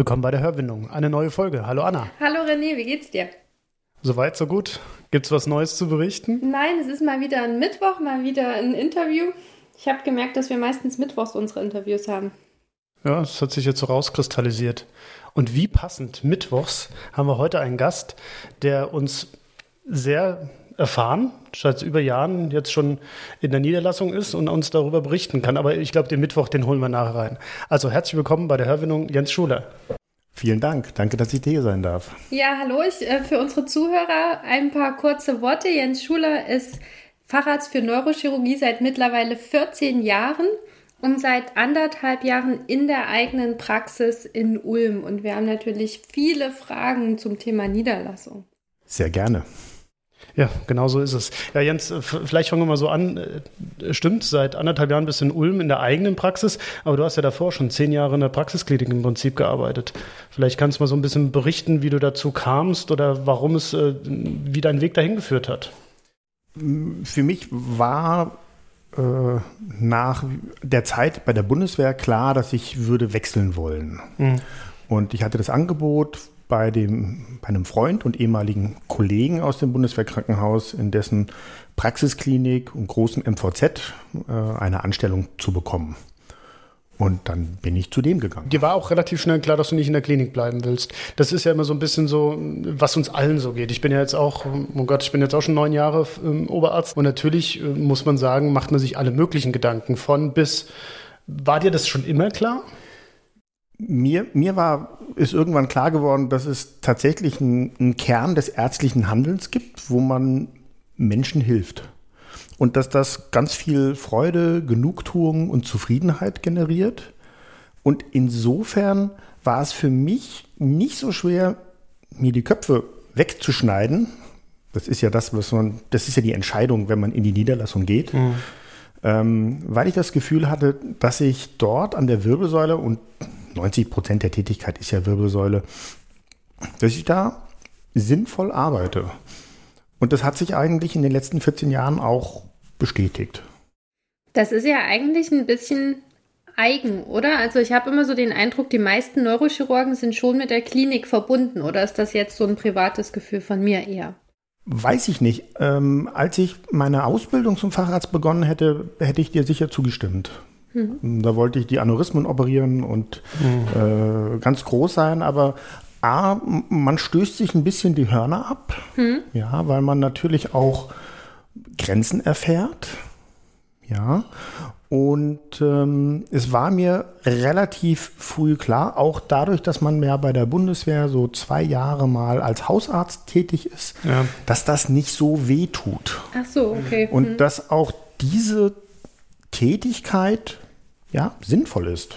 Willkommen bei der Hörwindung. Eine neue Folge. Hallo Anna. Hallo René, wie geht's dir? Soweit, so gut. Gibt's was Neues zu berichten? Nein, es ist mal wieder ein Mittwoch, mal wieder ein Interview. Ich habe gemerkt, dass wir meistens Mittwochs unsere Interviews haben. Ja, das hat sich jetzt so rauskristallisiert. Und wie passend, Mittwochs haben wir heute einen Gast, der uns sehr erfahren, seit über Jahren jetzt schon in der Niederlassung ist und uns darüber berichten kann. Aber ich glaube, den Mittwoch, den holen wir nachher rein. Also herzlich willkommen bei der Hörwindung, Jens Schuler. Vielen Dank. Danke, dass ich hier sein darf. Ja, hallo. Ich, äh, für unsere Zuhörer ein paar kurze Worte. Jens Schuler ist Facharzt für Neurochirurgie seit mittlerweile 14 Jahren und seit anderthalb Jahren in der eigenen Praxis in Ulm. Und wir haben natürlich viele Fragen zum Thema Niederlassung. Sehr gerne. Ja, genau so ist es. Ja, Jens, äh, vielleicht fangen wir mal so an. Äh, stimmt, seit anderthalb Jahren bist du in Ulm in der eigenen Praxis, aber du hast ja davor schon zehn Jahre in der Praxisklinik im Prinzip gearbeitet. Vielleicht kannst du mal so ein bisschen berichten, wie du dazu kamst oder warum es, äh, wie dein Weg dahin geführt hat. Für mich war äh, nach der Zeit bei der Bundeswehr klar, dass ich würde wechseln wollen. Mhm. Und ich hatte das Angebot bei, dem, bei einem Freund und ehemaligen Kollegen aus dem Bundeswehrkrankenhaus, in dessen Praxisklinik und großen MVZ äh, eine Anstellung zu bekommen. Und dann bin ich zu dem gegangen. Dir war auch relativ schnell klar, dass du nicht in der Klinik bleiben willst. Das ist ja immer so ein bisschen so, was uns allen so geht. Ich bin ja jetzt auch, oh Gott, ich bin jetzt auch schon neun Jahre ähm, Oberarzt. Und natürlich äh, muss man sagen, macht man sich alle möglichen Gedanken von bis. War dir das schon immer klar? Mir, mir war, ist irgendwann klar geworden, dass es tatsächlich einen Kern des ärztlichen Handelns gibt, wo man Menschen hilft. Und dass das ganz viel Freude, Genugtuung und Zufriedenheit generiert. Und insofern war es für mich nicht so schwer, mir die Köpfe wegzuschneiden. Das ist ja das, was man, das ist ja die Entscheidung, wenn man in die Niederlassung geht. Mhm. Ähm, weil ich das Gefühl hatte, dass ich dort an der Wirbelsäule und 90 Prozent der Tätigkeit ist ja Wirbelsäule, dass ich da sinnvoll arbeite. Und das hat sich eigentlich in den letzten 14 Jahren auch bestätigt. Das ist ja eigentlich ein bisschen eigen, oder? Also ich habe immer so den Eindruck, die meisten Neurochirurgen sind schon mit der Klinik verbunden. Oder ist das jetzt so ein privates Gefühl von mir eher? Weiß ich nicht. Ähm, als ich meine Ausbildung zum Facharzt begonnen hätte, hätte ich dir sicher zugestimmt. Mhm. Da wollte ich die Aneurysmen operieren und mhm. äh, ganz groß sein, aber A, man stößt sich ein bisschen die Hörner ab, mhm. ja, weil man natürlich auch Grenzen erfährt. Ja, und ähm, es war mir relativ früh klar, auch dadurch, dass man ja bei der Bundeswehr so zwei Jahre mal als Hausarzt tätig ist, ja. dass das nicht so weh tut. Ach so, okay. Und mhm. dass auch diese Tätigkeit ja sinnvoll ist.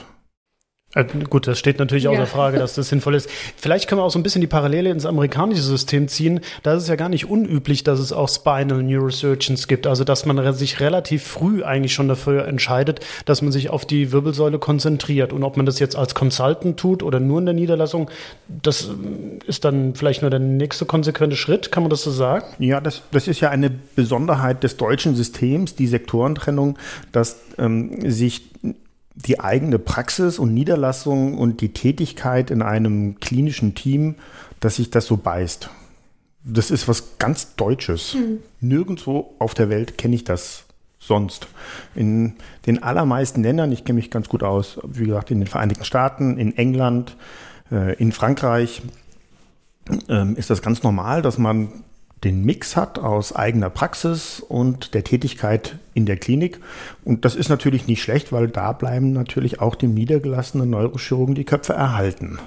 Äh, gut, das steht natürlich außer ja. Frage, dass das sinnvoll ist. Vielleicht können wir auch so ein bisschen die Parallele ins amerikanische System ziehen. Da ist es ja gar nicht unüblich, dass es auch Spinal Neurosurgeons gibt. Also, dass man sich relativ früh eigentlich schon dafür entscheidet, dass man sich auf die Wirbelsäule konzentriert. Und ob man das jetzt als Consultant tut oder nur in der Niederlassung, das ist dann vielleicht nur der nächste konsequente Schritt. Kann man das so sagen? Ja, das, das ist ja eine Besonderheit des deutschen Systems, die Sektorentrennung, dass ähm, sich die eigene Praxis und Niederlassung und die Tätigkeit in einem klinischen Team, dass sich das so beißt. Das ist was ganz Deutsches. Mhm. Nirgendwo auf der Welt kenne ich das sonst. In den allermeisten Ländern, ich kenne mich ganz gut aus, wie gesagt, in den Vereinigten Staaten, in England, äh, in Frankreich, ähm, ist das ganz normal, dass man den Mix hat aus eigener Praxis und der Tätigkeit in der Klinik. Und das ist natürlich nicht schlecht, weil da bleiben natürlich auch dem niedergelassenen Neurochirurgen die Köpfe erhalten.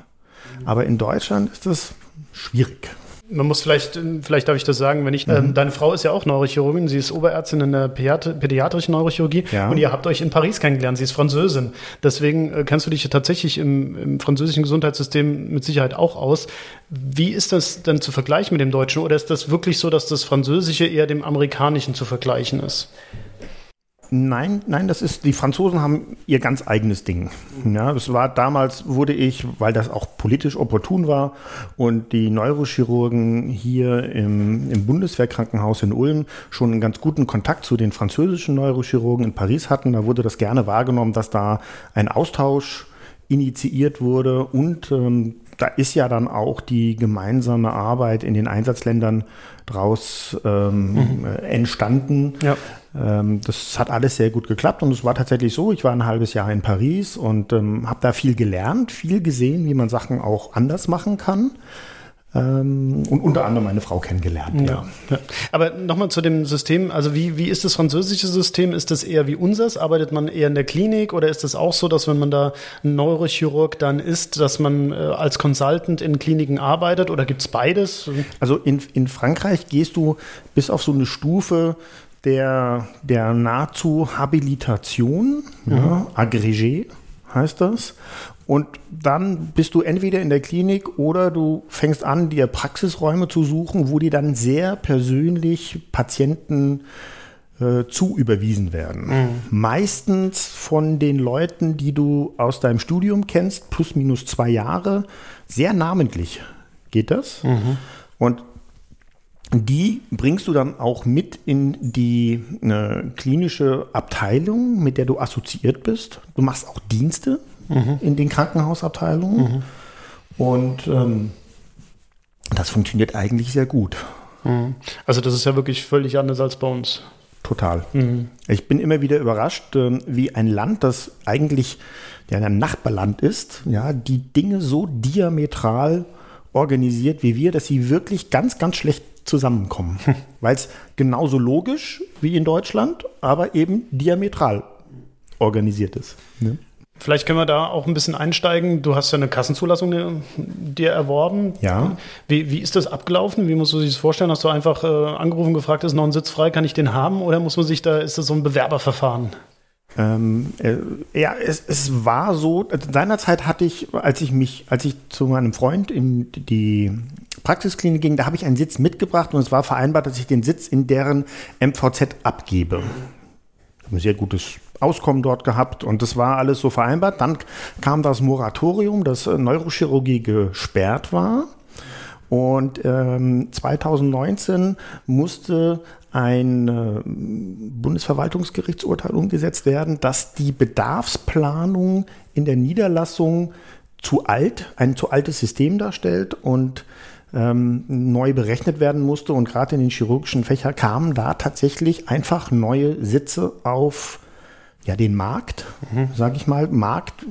Aber in Deutschland ist das schwierig. Man muss vielleicht, vielleicht darf ich das sagen, wenn ich, mhm. ähm, deine Frau ist ja auch Neurochirurgin, sie ist Oberärztin in der Pädiat pädiatrischen Neurochirurgie ja. und ihr habt euch in Paris kennengelernt, sie ist Französin. Deswegen äh, kennst du dich tatsächlich im, im, französischen Gesundheitssystem mit Sicherheit auch aus. Wie ist das denn zu vergleichen mit dem Deutschen oder ist das wirklich so, dass das Französische eher dem Amerikanischen zu vergleichen ist? Nein, nein, das ist, die Franzosen haben ihr ganz eigenes Ding. Ja, das war damals, wurde ich, weil das auch politisch opportun war und die Neurochirurgen hier im, im Bundeswehrkrankenhaus in Ulm schon einen ganz guten Kontakt zu den französischen Neurochirurgen in Paris hatten. Da wurde das gerne wahrgenommen, dass da ein Austausch initiiert wurde und ähm, da ist ja dann auch die gemeinsame Arbeit in den Einsatzländern draus ähm, mhm. entstanden. Ja. Ähm, das hat alles sehr gut geklappt und es war tatsächlich so, ich war ein halbes Jahr in Paris und ähm, habe da viel gelernt, viel gesehen, wie man Sachen auch anders machen kann ähm, und unter anderem meine Frau kennengelernt. Ja. ja. Aber nochmal zu dem System, also wie, wie ist das französische System? Ist das eher wie unseres? Arbeitet man eher in der Klinik oder ist das auch so, dass wenn man da ein Neurochirurg dann ist, dass man äh, als Consultant in Kliniken arbeitet oder gibt es beides? Also in, in Frankreich gehst du bis auf so eine Stufe, der, der nahezu Habilitation, mhm. ja, Agrégé heißt das. Und dann bist du entweder in der Klinik oder du fängst an, dir Praxisräume zu suchen, wo dir dann sehr persönlich Patienten äh, zu überwiesen werden. Mhm. Meistens von den Leuten, die du aus deinem Studium kennst, plus minus zwei Jahre, sehr namentlich geht das. Mhm. Und die bringst du dann auch mit in die äh, klinische Abteilung, mit der du assoziiert bist. Du machst auch Dienste mhm. in den Krankenhausabteilungen. Mhm. Und ähm, das funktioniert eigentlich sehr gut. Mhm. Also das ist ja wirklich völlig anders als bei uns. Total. Mhm. Ich bin immer wieder überrascht, ähm, wie ein Land, das eigentlich ja, ein Nachbarland ist, ja, die Dinge so diametral organisiert wie wir, dass sie wirklich ganz, ganz schlecht zusammenkommen. Weil es genauso logisch wie in Deutschland, aber eben diametral organisiert ist. Ne? Vielleicht können wir da auch ein bisschen einsteigen. Du hast ja eine Kassenzulassung dir erworben. Ja. Wie, wie ist das abgelaufen? Wie musst du sich das vorstellen? Hast du einfach äh, angerufen, gefragt, ist noch ein Sitz frei, kann ich den haben? Oder muss man sich da, ist das so ein Bewerberverfahren? Ähm, äh, ja, es, es war so, also seinerzeit hatte ich, als ich mich, als ich zu meinem Freund in die Praxisklinik ging, da habe ich einen Sitz mitgebracht und es war vereinbart, dass ich den Sitz in deren MVZ abgebe. Ein sehr gutes Auskommen dort gehabt und das war alles so vereinbart. Dann kam das Moratorium, dass äh, Neurochirurgie gesperrt war. Und ähm, 2019 musste ein äh, Bundesverwaltungsgerichtsurteil umgesetzt werden, dass die Bedarfsplanung in der Niederlassung zu alt, ein zu altes System darstellt und ähm, neu berechnet werden musste. Und gerade in den chirurgischen Fächern kamen da tatsächlich einfach neue Sitze auf ja, den Markt, mhm. sage ich mal, Markt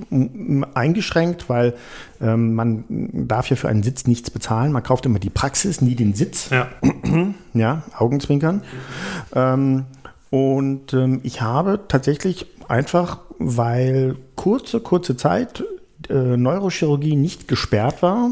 eingeschränkt, weil ähm, man darf ja für einen Sitz nichts bezahlen. Man kauft immer die Praxis, nie den Sitz. Ja, ja Augenzwinkern. Ähm, und ähm, ich habe tatsächlich einfach, weil kurze, kurze Zeit äh, Neurochirurgie nicht gesperrt war,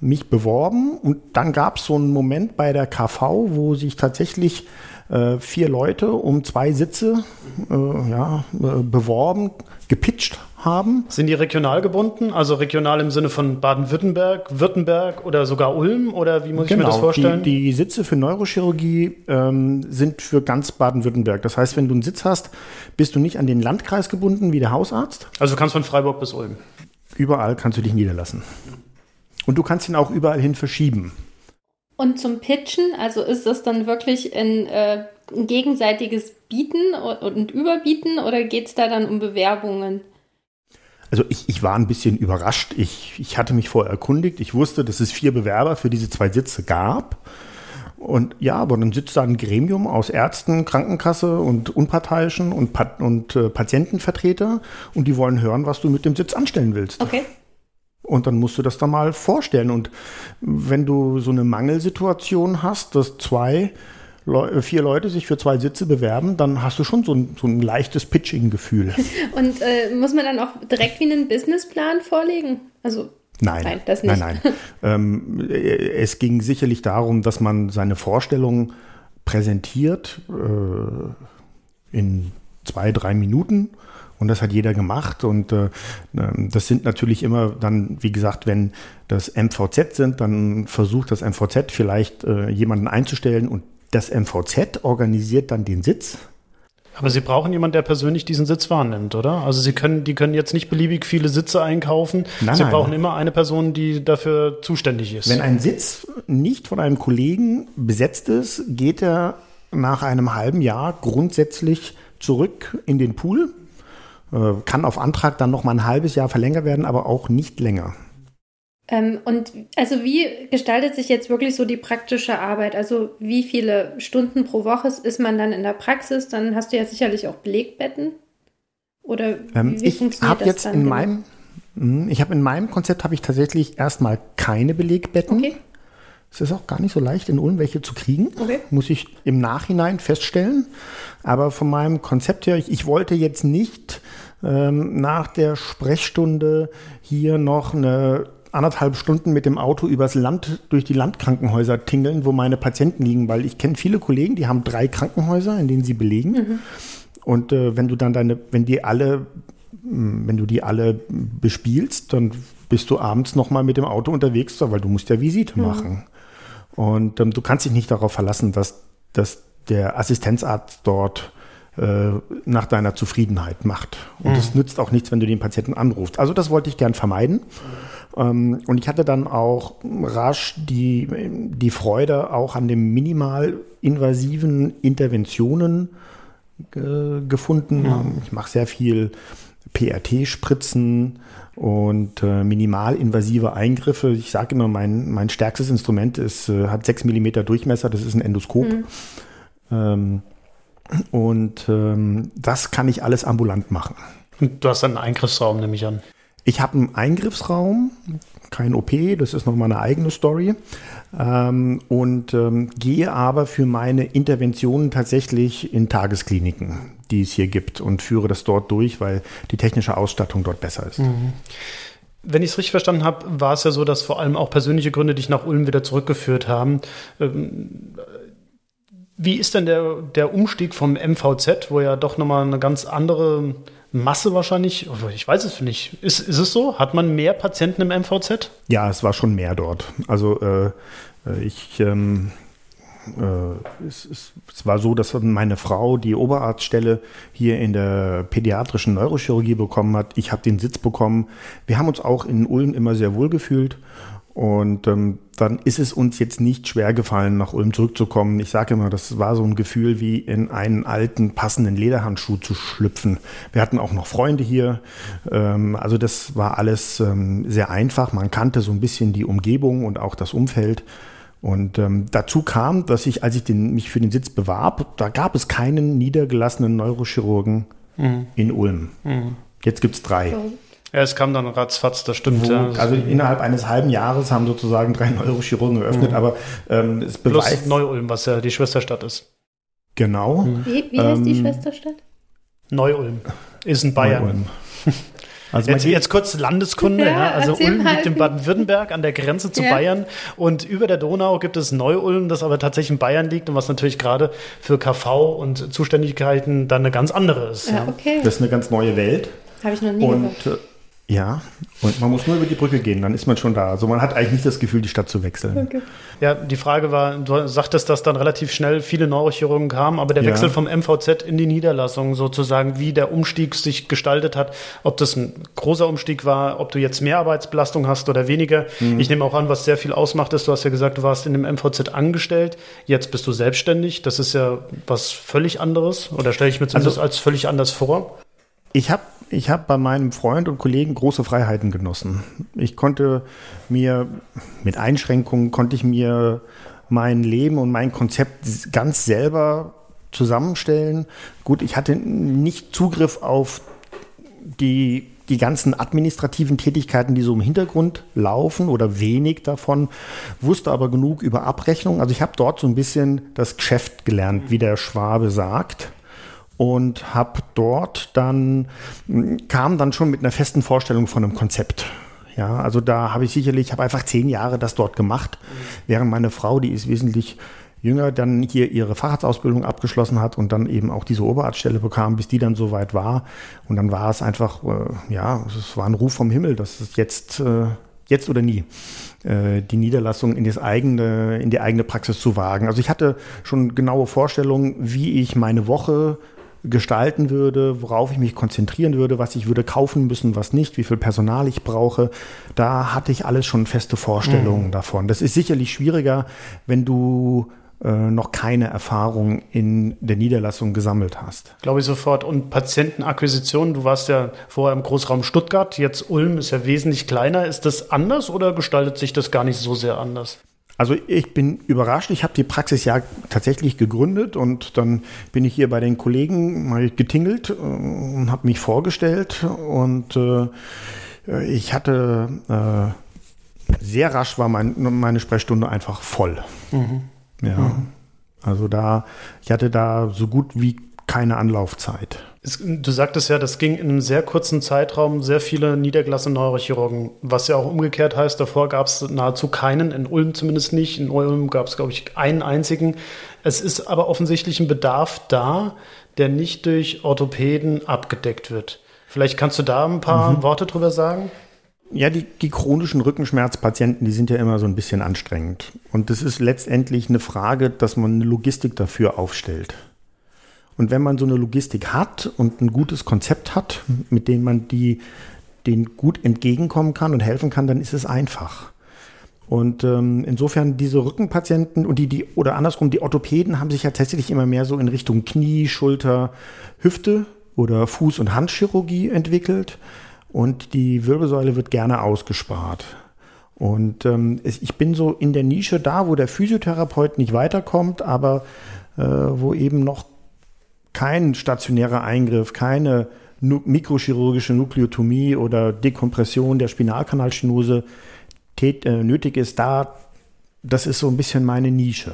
mich beworben und dann gab es so einen Moment bei der KV, wo sich tatsächlich äh, vier Leute um zwei Sitze äh, ja, äh, beworben, gepitcht haben. Sind die regional gebunden? Also regional im Sinne von Baden-Württemberg, Württemberg oder sogar Ulm? Oder wie muss genau, ich mir das genau, vorstellen? Die, die Sitze für Neurochirurgie ähm, sind für ganz Baden-Württemberg. Das heißt, wenn du einen Sitz hast, bist du nicht an den Landkreis gebunden wie der Hausarzt. Also du kannst von Freiburg bis Ulm. Überall kannst du dich niederlassen. Und du kannst ihn auch überall hin verschieben. Und zum Pitchen, also ist das dann wirklich ein, äh, ein gegenseitiges Bieten und Überbieten oder geht es da dann um Bewerbungen? Also ich, ich war ein bisschen überrascht. Ich, ich hatte mich vorher erkundigt. Ich wusste, dass es vier Bewerber für diese zwei Sitze gab. Und ja, aber dann sitzt da ein Gremium aus Ärzten, Krankenkasse und Unparteiischen und, Pat und äh, Patientenvertreter und die wollen hören, was du mit dem Sitz anstellen willst. Okay. Und dann musst du das da mal vorstellen. Und wenn du so eine Mangelsituation hast, dass zwei, Le vier Leute sich für zwei Sitze bewerben, dann hast du schon so ein, so ein leichtes Pitching-Gefühl. Und äh, muss man dann auch direkt wie einen Businessplan vorlegen? Also Nein, nein, das nicht. Nein, nein. ähm, es ging sicherlich darum, dass man seine Vorstellung präsentiert äh, in zwei, drei Minuten. Und das hat jeder gemacht. Und äh, ähm, das sind natürlich immer dann, wie gesagt, wenn das MVZ sind, dann versucht das MVZ vielleicht äh, jemanden einzustellen und das MVZ organisiert dann den Sitz aber Sie brauchen jemanden, der persönlich diesen Sitz wahrnimmt, oder? Also Sie können, die können jetzt nicht beliebig viele Sitze einkaufen. Nein, Sie nein. brauchen immer eine Person, die dafür zuständig ist. Wenn ein Sitz nicht von einem Kollegen besetzt ist, geht er nach einem halben Jahr grundsätzlich zurück in den Pool. Äh, kann auf Antrag dann noch mal ein halbes Jahr verlängert werden, aber auch nicht länger. Ähm, und also wie gestaltet sich jetzt wirklich so die praktische Arbeit? Also wie viele Stunden pro Woche ist man dann in der Praxis? Dann hast du ja sicherlich auch Belegbetten. Oder ähm, wie, funktioniert das jetzt dann? In genau? meinem, hm, ich habe in meinem Konzept habe ich tatsächlich erstmal keine Belegbetten. Okay. Es ist auch gar nicht so leicht, in Ulm welche zu kriegen, okay. muss ich im Nachhinein feststellen. Aber von meinem Konzept her, ich, ich wollte jetzt nicht ähm, nach der Sprechstunde hier noch eine anderthalb Stunden mit dem Auto übers Land durch die Landkrankenhäuser tingeln, wo meine Patienten liegen, weil ich kenne viele Kollegen, die haben drei Krankenhäuser, in denen sie belegen. Mhm. Und äh, wenn du dann deine, wenn die alle, hm, wenn du die alle bespielst, dann bist du abends nochmal mit dem Auto unterwegs, weil du musst ja Visite mhm. machen. Und ähm, du kannst dich nicht darauf verlassen, dass, dass der Assistenzarzt dort äh, nach deiner Zufriedenheit macht. Und es mhm. nützt auch nichts, wenn du den Patienten anrufst. Also das wollte ich gern vermeiden. Ähm, und ich hatte dann auch rasch die, die Freude auch an den minimal invasiven Interventionen äh, gefunden. Ja. Ich mache sehr viel PRT-Spritzen und äh, minimalinvasive Eingriffe. Ich sage immer, mein, mein stärkstes Instrument ist, äh, hat 6 mm Durchmesser, das ist ein Endoskop. Mhm. Ähm, und ähm, das kann ich alles ambulant machen. Und du hast einen Eingriffsraum, nehme ich an. Ich habe einen Eingriffsraum, kein OP, das ist nochmal eine eigene Story. Ähm, und ähm, gehe aber für meine Interventionen tatsächlich in Tageskliniken, die es hier gibt, und führe das dort durch, weil die technische Ausstattung dort besser ist. Mhm. Wenn ich es richtig verstanden habe, war es ja so, dass vor allem auch persönliche Gründe dich nach Ulm wieder zurückgeführt haben. Ähm, wie ist denn der, der Umstieg vom MVZ, wo ja doch nochmal eine ganz andere Masse wahrscheinlich, ich weiß es nicht. Ist, ist es so? Hat man mehr Patienten im MVZ? Ja, es war schon mehr dort. Also äh, äh, ich ähm, äh, es, es, es, war so, dass meine Frau die Oberarztstelle hier in der pädiatrischen Neurochirurgie bekommen hat. Ich habe den Sitz bekommen. Wir haben uns auch in Ulm immer sehr wohl gefühlt und ähm, dann ist es uns jetzt nicht schwer gefallen, nach Ulm zurückzukommen. Ich sage immer, das war so ein Gefühl wie in einen alten, passenden Lederhandschuh zu schlüpfen. Wir hatten auch noch Freunde hier. Ähm, also das war alles ähm, sehr einfach. Man kannte so ein bisschen die Umgebung und auch das Umfeld. Und ähm, dazu kam, dass ich, als ich den, mich für den Sitz bewarb, da gab es keinen niedergelassenen Neurochirurgen mhm. in Ulm. Mhm. Jetzt gibt es drei. Ja, es kam dann ratzfatz, das stimmt. Wo, ja. Also innerhalb eines halben Jahres haben sozusagen drei Neurochirurgen geöffnet, mhm. aber ähm, es beweist... Plus Neu-Ulm, was ja die Schwesterstadt ist. Genau. Mhm. Wie, wie heißt ähm, die Schwesterstadt? Neu-Ulm. Ist in Bayern. Also jetzt, jetzt, kurz Landeskunde, ja, ja. also Ulm liegt in Baden-Württemberg an der Grenze zu ja. Bayern und über der Donau gibt es Neu-Ulm, das aber tatsächlich in Bayern liegt und was natürlich gerade für KV und Zuständigkeiten dann eine ganz andere ist. Ja, okay. Das ist eine ganz neue Welt. Habe ich noch nie und, gehört. Ja, und man muss nur über die Brücke gehen, dann ist man schon da. Also man hat eigentlich nicht das Gefühl, die Stadt zu wechseln. Okay. Ja, die Frage war, du sagtest, dass dann relativ schnell viele Neurochirurgen kamen, aber der ja. Wechsel vom MVZ in die Niederlassung sozusagen, wie der Umstieg sich gestaltet hat, ob das ein großer Umstieg war, ob du jetzt mehr Arbeitsbelastung hast oder weniger. Mhm. Ich nehme auch an, was sehr viel ausmacht ist, du hast ja gesagt, du warst in dem MVZ angestellt, jetzt bist du selbstständig. Das ist ja was völlig anderes oder stelle ich mir zumindest also, als völlig anders vor? Ich habe ich habe bei meinem Freund und Kollegen große Freiheiten genossen. Ich konnte mir mit Einschränkungen konnte ich mir mein Leben und mein Konzept ganz selber zusammenstellen. Gut, ich hatte nicht Zugriff auf die, die ganzen administrativen Tätigkeiten, die so im Hintergrund laufen oder wenig davon, wusste aber genug über Abrechnung. Also ich habe dort so ein bisschen das Geschäft gelernt, wie der Schwabe sagt und habe dort dann, kam dann schon mit einer festen Vorstellung von einem Konzept Ja, also da habe ich sicherlich, habe einfach zehn Jahre das dort gemacht, während meine Frau, die ist wesentlich jünger, dann hier ihre Facharztausbildung abgeschlossen hat und dann eben auch diese Oberarztstelle bekam, bis die dann soweit war. Und dann war es einfach, äh, ja, es war ein Ruf vom Himmel, dass es jetzt, äh, jetzt oder nie äh, die Niederlassung in, das eigene, in die eigene Praxis zu wagen. Also ich hatte schon genaue Vorstellungen, wie ich meine Woche gestalten würde, worauf ich mich konzentrieren würde, was ich würde kaufen müssen, was nicht, wie viel Personal ich brauche. Da hatte ich alles schon feste Vorstellungen mhm. davon. Das ist sicherlich schwieriger, wenn du äh, noch keine Erfahrung in der Niederlassung gesammelt hast. Glaube ich sofort. Und Patientenakquisition, du warst ja vorher im Großraum Stuttgart, jetzt Ulm ist ja wesentlich kleiner. Ist das anders oder gestaltet sich das gar nicht so sehr anders? Also ich bin überrascht. Ich habe die Praxis ja tatsächlich gegründet und dann bin ich hier bei den Kollegen mal getingelt äh, und habe mich vorgestellt und äh, ich hatte äh, sehr rasch war mein, meine Sprechstunde einfach voll. Mhm. Ja. Mhm. Also da, ich hatte da so gut wie keine Anlaufzeit. Du sagtest ja, das ging in einem sehr kurzen Zeitraum, sehr viele niedergelassene Neurochirurgen, was ja auch umgekehrt heißt, davor gab es nahezu keinen, in Ulm zumindest nicht. In Ulm gab es, glaube ich, einen einzigen. Es ist aber offensichtlich ein Bedarf da, der nicht durch Orthopäden abgedeckt wird. Vielleicht kannst du da ein paar mhm. Worte drüber sagen? Ja, die, die chronischen Rückenschmerzpatienten, die sind ja immer so ein bisschen anstrengend. Und das ist letztendlich eine Frage, dass man eine Logistik dafür aufstellt. Und wenn man so eine Logistik hat und ein gutes Konzept hat, mit dem man die, den gut entgegenkommen kann und helfen kann, dann ist es einfach. Und ähm, insofern diese Rückenpatienten und die, die, oder andersrum, die Orthopäden haben sich ja tatsächlich immer mehr so in Richtung Knie, Schulter, Hüfte oder Fuß- und Handchirurgie entwickelt und die Wirbelsäule wird gerne ausgespart. Und ähm, ich bin so in der Nische da, wo der Physiotherapeut nicht weiterkommt, aber äh, wo eben noch kein stationärer Eingriff, keine mikrochirurgische Nukleotomie oder Dekompression der Spinalkanalstenose äh, nötig ist, da das ist so ein bisschen meine Nische.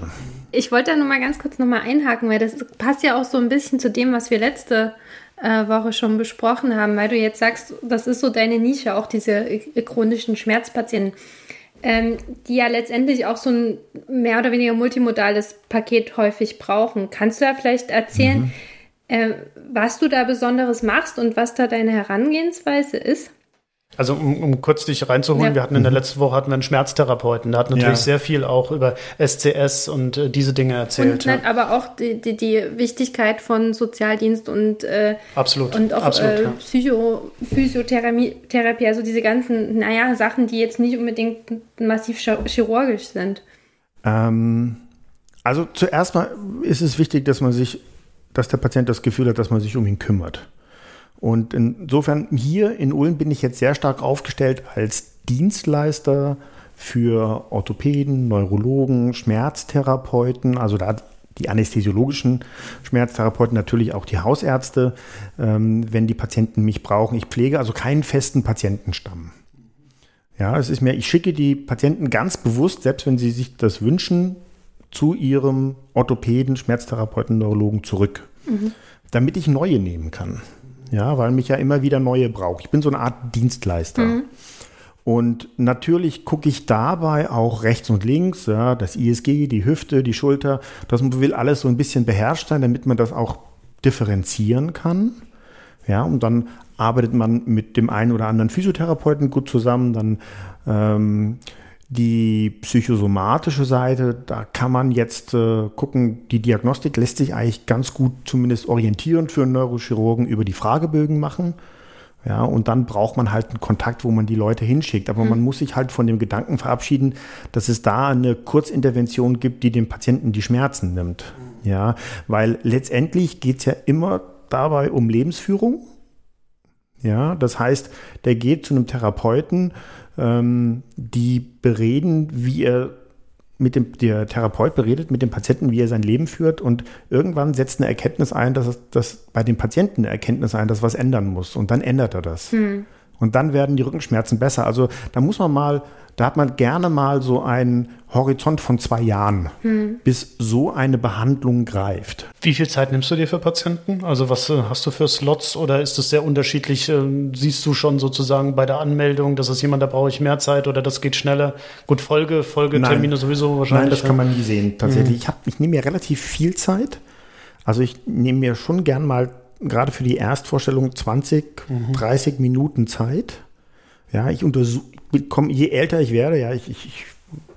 Ich wollte da nur mal ganz kurz noch mal einhaken, weil das passt ja auch so ein bisschen zu dem, was wir letzte äh, Woche schon besprochen haben, weil du jetzt sagst, das ist so deine Nische, auch diese chronischen Schmerzpatienten, ähm, die ja letztendlich auch so ein mehr oder weniger multimodales Paket häufig brauchen. Kannst du da vielleicht erzählen, mhm. Äh, was du da Besonderes machst und was da deine Herangehensweise ist? Also um, um kurz dich reinzuholen, ja. wir hatten in der letzten Woche hatten wir einen Schmerztherapeuten, der hat natürlich ja. sehr viel auch über SCS und äh, diese Dinge erzählt. Und ja. aber auch die, die, die, Wichtigkeit von Sozialdienst und äh, absolut und auch absolut, äh, Psycho, Physiotherapie, also diese ganzen, naja, Sachen, die jetzt nicht unbedingt massiv chirurgisch sind. Ähm, also zuerst mal ist es wichtig, dass man sich, dass der Patient das Gefühl hat, dass man sich um ihn kümmert. Und insofern hier in Ulm bin ich jetzt sehr stark aufgestellt als Dienstleister für Orthopäden, Neurologen, Schmerztherapeuten, also da die anästhesiologischen Schmerztherapeuten, natürlich auch die Hausärzte, ähm, wenn die Patienten mich brauchen. Ich pflege also keinen festen Patientenstamm. Ja, es ist mir, ich schicke die Patienten ganz bewusst, selbst wenn sie sich das wünschen, zu ihrem Orthopäden, Schmerztherapeuten, Neurologen zurück, mhm. damit ich neue nehmen kann ja, weil mich ja immer wieder neue braucht. Ich bin so eine Art Dienstleister. Mhm. Und natürlich gucke ich dabei auch rechts und links, ja, das ISG, die Hüfte, die Schulter. Das will alles so ein bisschen beherrscht sein, damit man das auch differenzieren kann. Ja, und dann arbeitet man mit dem einen oder anderen Physiotherapeuten gut zusammen. Dann ähm, die psychosomatische Seite, da kann man jetzt äh, gucken, die Diagnostik lässt sich eigentlich ganz gut zumindest orientierend für einen Neurochirurgen über die Fragebögen machen. Ja, und dann braucht man halt einen Kontakt, wo man die Leute hinschickt. Aber mhm. man muss sich halt von dem Gedanken verabschieden, dass es da eine Kurzintervention gibt, die dem Patienten die Schmerzen nimmt. Ja, weil letztendlich geht es ja immer dabei um Lebensführung. Ja, das heißt, der geht zu einem Therapeuten, ähm, die bereden, wie er mit dem, der Therapeut beredet mit dem Patienten, wie er sein Leben führt und irgendwann setzt eine Erkenntnis ein, dass, dass bei dem Patienten eine Erkenntnis ein, dass was ändern muss und dann ändert er das. Hm. Und dann werden die Rückenschmerzen besser. Also da muss man mal da hat man gerne mal so einen Horizont von zwei Jahren, hm. bis so eine Behandlung greift. Wie viel Zeit nimmst du dir für Patienten? Also was äh, hast du für Slots oder ist es sehr unterschiedlich? Ähm, siehst du schon sozusagen bei der Anmeldung, dass es jemand, da brauche ich mehr Zeit oder das geht schneller? Gut, Folge, Folgetermine sowieso wahrscheinlich. Nein, das kann man nie sehen. Tatsächlich, hm. ich, hab, ich nehme mir relativ viel Zeit. Also ich nehme mir schon gern mal gerade für die Erstvorstellung 20, mhm. 30 Minuten Zeit. Ja, ich untersuche, je älter ich werde, ja, ich, ich, ich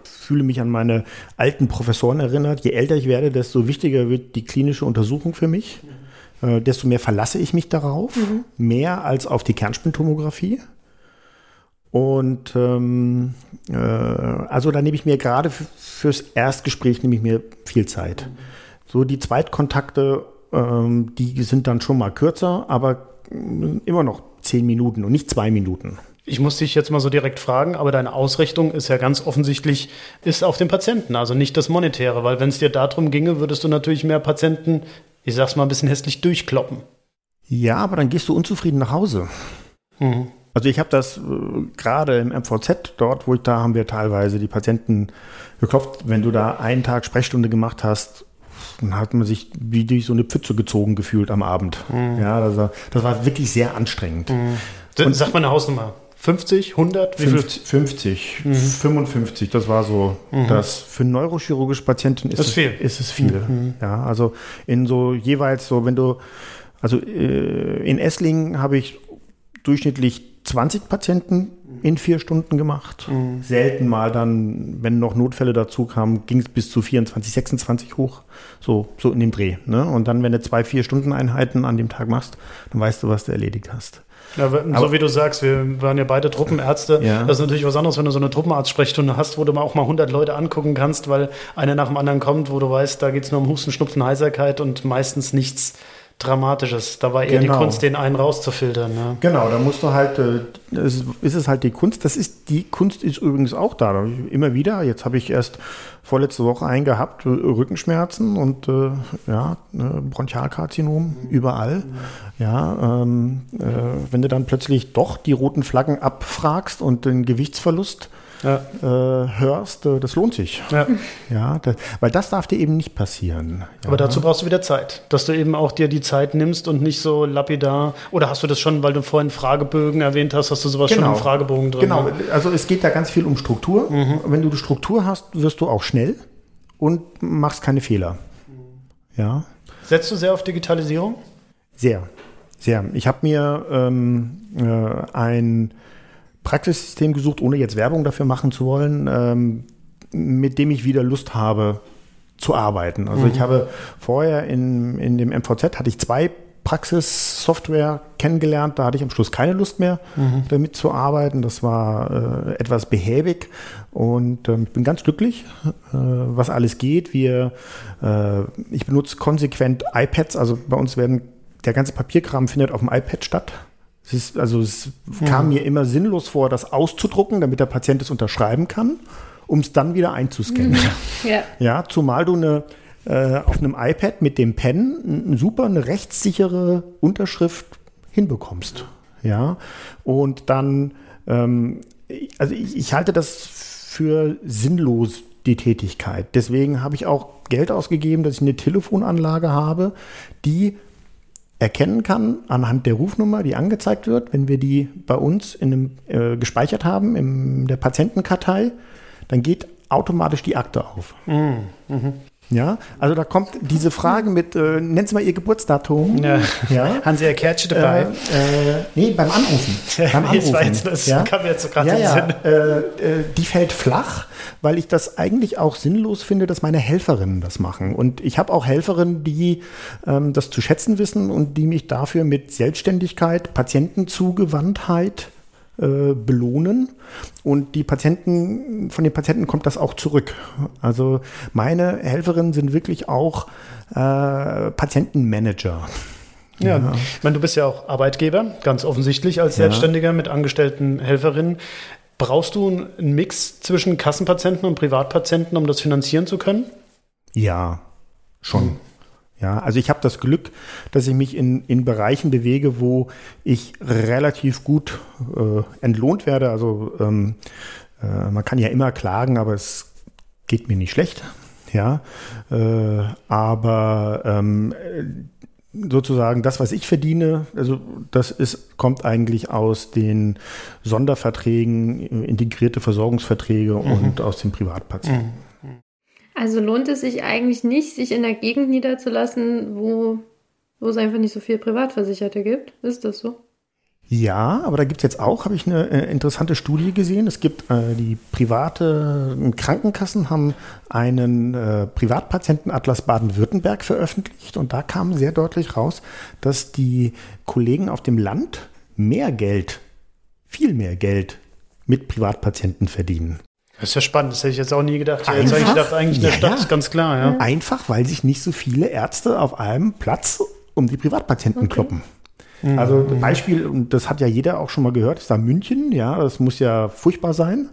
fühle mich an meine alten Professoren erinnert. Je älter ich werde, desto wichtiger wird die klinische Untersuchung für mich. Äh, desto mehr verlasse ich mich darauf, mhm. mehr als auf die Kernspintomographie. Und ähm, äh, also da nehme ich mir gerade fürs Erstgespräch nehme ich mir viel Zeit. Mhm. So die Zweitkontakte, ähm, die sind dann schon mal kürzer, aber immer noch zehn Minuten und nicht zwei Minuten. Ich muss dich jetzt mal so direkt fragen, aber deine Ausrichtung ist ja ganz offensichtlich, ist auf den Patienten, also nicht das Monetäre, weil wenn es dir darum ginge, würdest du natürlich mehr Patienten, ich sag's mal ein bisschen hässlich, durchkloppen. Ja, aber dann gehst du unzufrieden nach Hause. Mhm. Also ich habe das äh, gerade im MVZ, dort, wo ich da haben wir teilweise die Patienten geklopft, wenn du da einen Tag Sprechstunde gemacht hast, dann hat man sich wie durch so eine Pfütze gezogen gefühlt am Abend. Mhm. Ja, das war, das war wirklich sehr anstrengend. Mhm. Und sag mal eine Hausnummer. 50, 100? Wie 50, 50 mhm. 55, das war so. Mhm. Das für neurochirurgische Patienten ist, ist, es, viel. ist es viel. Mhm. Ja, also in so jeweils so, wenn du, also äh, in Esslingen habe ich durchschnittlich 20 Patienten in vier Stunden gemacht. Mhm. Selten mal dann, wenn noch Notfälle dazu kamen, ging es bis zu 24, 26 hoch. So, so in dem Dreh. Ne? Und dann, wenn du zwei, vier Stunden Einheiten an dem Tag machst, dann weißt du, was du erledigt hast. Ja, so aber, wie du sagst, wir waren ja beide Truppenärzte. Ja. Das ist natürlich was anderes, wenn du so eine Truppenarzt-Sprechstunde hast, wo du mal auch mal 100 Leute angucken kannst, weil einer nach dem anderen kommt, wo du weißt, da geht es nur um Husten, Schnupfen, Heiserkeit und meistens nichts Dramatisches. Da war eher genau. die Kunst, den einen rauszufiltern. Ne? Genau, da musst du halt, äh, ist, ist es halt die Kunst. Das ist, die Kunst ist übrigens auch da. Immer wieder, jetzt habe ich erst vorletzte Woche einen gehabt, äh, Rückenschmerzen und äh, ja, ne, Bronchialkarzinom überall. Ja, ähm, äh, wenn du dann plötzlich doch die roten Flaggen abfragst und den Gewichtsverlust ja. äh, hörst, äh, das lohnt sich. Ja. ja das, weil das darf dir eben nicht passieren. Ja. Aber dazu brauchst du wieder Zeit, dass du eben auch dir die Zeit nimmst und nicht so lapidar. Oder hast du das schon, weil du vorhin Fragebögen erwähnt hast, hast du sowas genau. schon im Fragebogen drin? Genau, also es geht da ganz viel um Struktur. Mhm. Wenn du die Struktur hast, wirst du auch schnell und machst keine Fehler. Ja. Setzt du sehr auf Digitalisierung? Sehr, sehr. Ich habe mir ähm, äh, ein Praxissystem gesucht, ohne jetzt Werbung dafür machen zu wollen, ähm, mit dem ich wieder Lust habe zu arbeiten. Also mhm. ich habe vorher in, in dem MVZ hatte ich zwei Praxissoftware kennengelernt. Da hatte ich am Schluss keine Lust mehr, mhm. damit zu arbeiten. Das war äh, etwas behäbig und äh, ich bin ganz glücklich, äh, was alles geht. Wir, äh, ich benutze konsequent iPads. Also bei uns werden der ganze Papierkram findet auf dem iPad statt. Es ist, also es hm. kam mir immer sinnlos vor, das auszudrucken, damit der Patient es unterschreiben kann, um es dann wieder einzuscannen. Hm. Ja. ja, zumal du eine äh, auf einem iPad mit dem Pen eine super eine rechtssichere Unterschrift hinbekommst. Ja, und dann, ähm, also ich, ich halte das für sinnlos, die Tätigkeit. Deswegen habe ich auch Geld ausgegeben, dass ich eine Telefonanlage habe, die erkennen kann anhand der Rufnummer, die angezeigt wird, wenn wir die bei uns in einem, äh, gespeichert haben in der Patientenkartei, dann geht automatisch die Akte auf. Mhm. Mhm. Ja, also da kommt diese Frage mit, äh, nennen Sie mal Ihr Geburtsdatum. Ja. ja. Haben Sie Ihr Kärtchen dabei? Äh, äh, nee, beim Anrufen. beim Anrufen. Jetzt, das ja? kam mir jetzt so gerade ja, ja. Äh, äh, die fällt flach, weil ich das eigentlich auch sinnlos finde, dass meine Helferinnen das machen. Und ich habe auch Helferinnen, die ähm, das zu schätzen wissen und die mich dafür mit Selbstständigkeit, Patientenzugewandtheit äh, belohnen. Und die Patienten, von den Patienten kommt das auch zurück. Also meine Helferinnen sind wirklich auch äh, Patientenmanager. Ja, ja. Ich meine, du bist ja auch Arbeitgeber, ganz offensichtlich als Selbstständiger ja. mit angestellten Helferinnen. Brauchst du einen Mix zwischen Kassenpatienten und Privatpatienten, um das finanzieren zu können? Ja, schon. Ja, also ich habe das Glück, dass ich mich in, in Bereichen bewege, wo ich relativ gut äh, entlohnt werde. Also ähm, Äh, man kann ja immer klagen, aber es geht mir nicht schlecht. Ja, äh, aber ähm, sozusagen das, was ich verdiene, also das ist, kommt eigentlich aus den Sonderverträgen, integrierte Versorgungsverträge mhm. und aus den Privatpatienten. Mhm. Also lohnt es sich eigentlich nicht, sich in der Gegend niederzulassen, wo, wo es einfach nicht so viele Privatversicherte gibt? Ist das so? Ja, aber da gibt es jetzt auch, habe ich eine äh, interessante Studie gesehen. Es gibt äh, die private äh, Krankenkassen haben einen äh, Privatpatientenatlas Baden-Württemberg veröffentlicht und da kam sehr deutlich raus, dass die Kollegen auf dem Land mehr Geld, viel mehr Geld mit Privatpatienten verdienen. Das ist ja spannend, das hätte ich jetzt auch nie gedacht. Einfach, jetzt hätte ich gedacht, eigentlich in der ja, Stadt ist ganz klar. Ja. Einfach, weil sich nicht so viele Ärzte auf einem Platz um die Privatpatienten okay. kloppen. Mhm. Also Beispiel, und das hat ja jeder auch schon mal gehört, ist da München, ja, das muss ja furchtbar sein.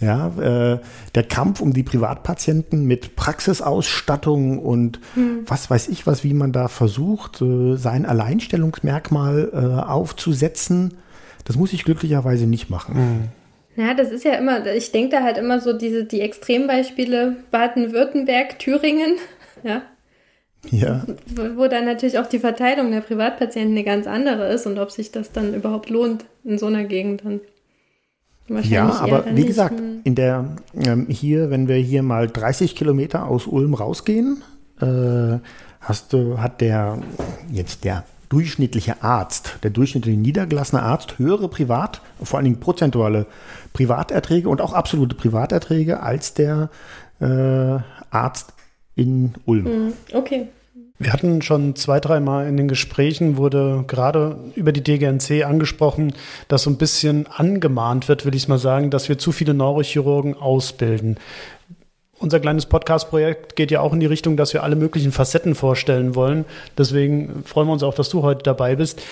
Ja, äh, der Kampf um die Privatpatienten mit Praxisausstattung und mhm. was weiß ich was, wie man da versucht, äh, sein Alleinstellungsmerkmal äh, aufzusetzen, das muss ich glücklicherweise nicht machen. Mhm. Ja, das ist ja immer, ich denke da halt immer so diese, die Extrembeispiele Baden-Württemberg, Thüringen, ja, ja. Wo, wo, dann natürlich auch die Verteilung der Privatpatienten eine ganz andere ist und ob sich das dann überhaupt lohnt in so einer Gegend dann. Ja, aber wie gesagt, in der ähm, hier, wenn wir hier mal 30 Kilometer aus Ulm rausgehen, äh, hast du, hat der jetzt der durchschnittliche Arzt, der durchschnittliche niedergelassene Arzt höhere Privat, vor allen Dingen prozentuale Privaterträge und auch absolute Privaterträge als der äh, Arzt in Ulm. Hm, okay. Wir hatten schon zwei, dreimal in den Gesprächen, wurde gerade über die DGNC angesprochen, dass so ein bisschen angemahnt wird, will ich mal sagen, dass wir zu viele Neurochirurgen ausbilden. Unser kleines Podcast-Projekt geht ja auch in die Richtung, dass wir alle möglichen Facetten vorstellen wollen. Deswegen freuen wir uns auch, dass du heute dabei bist.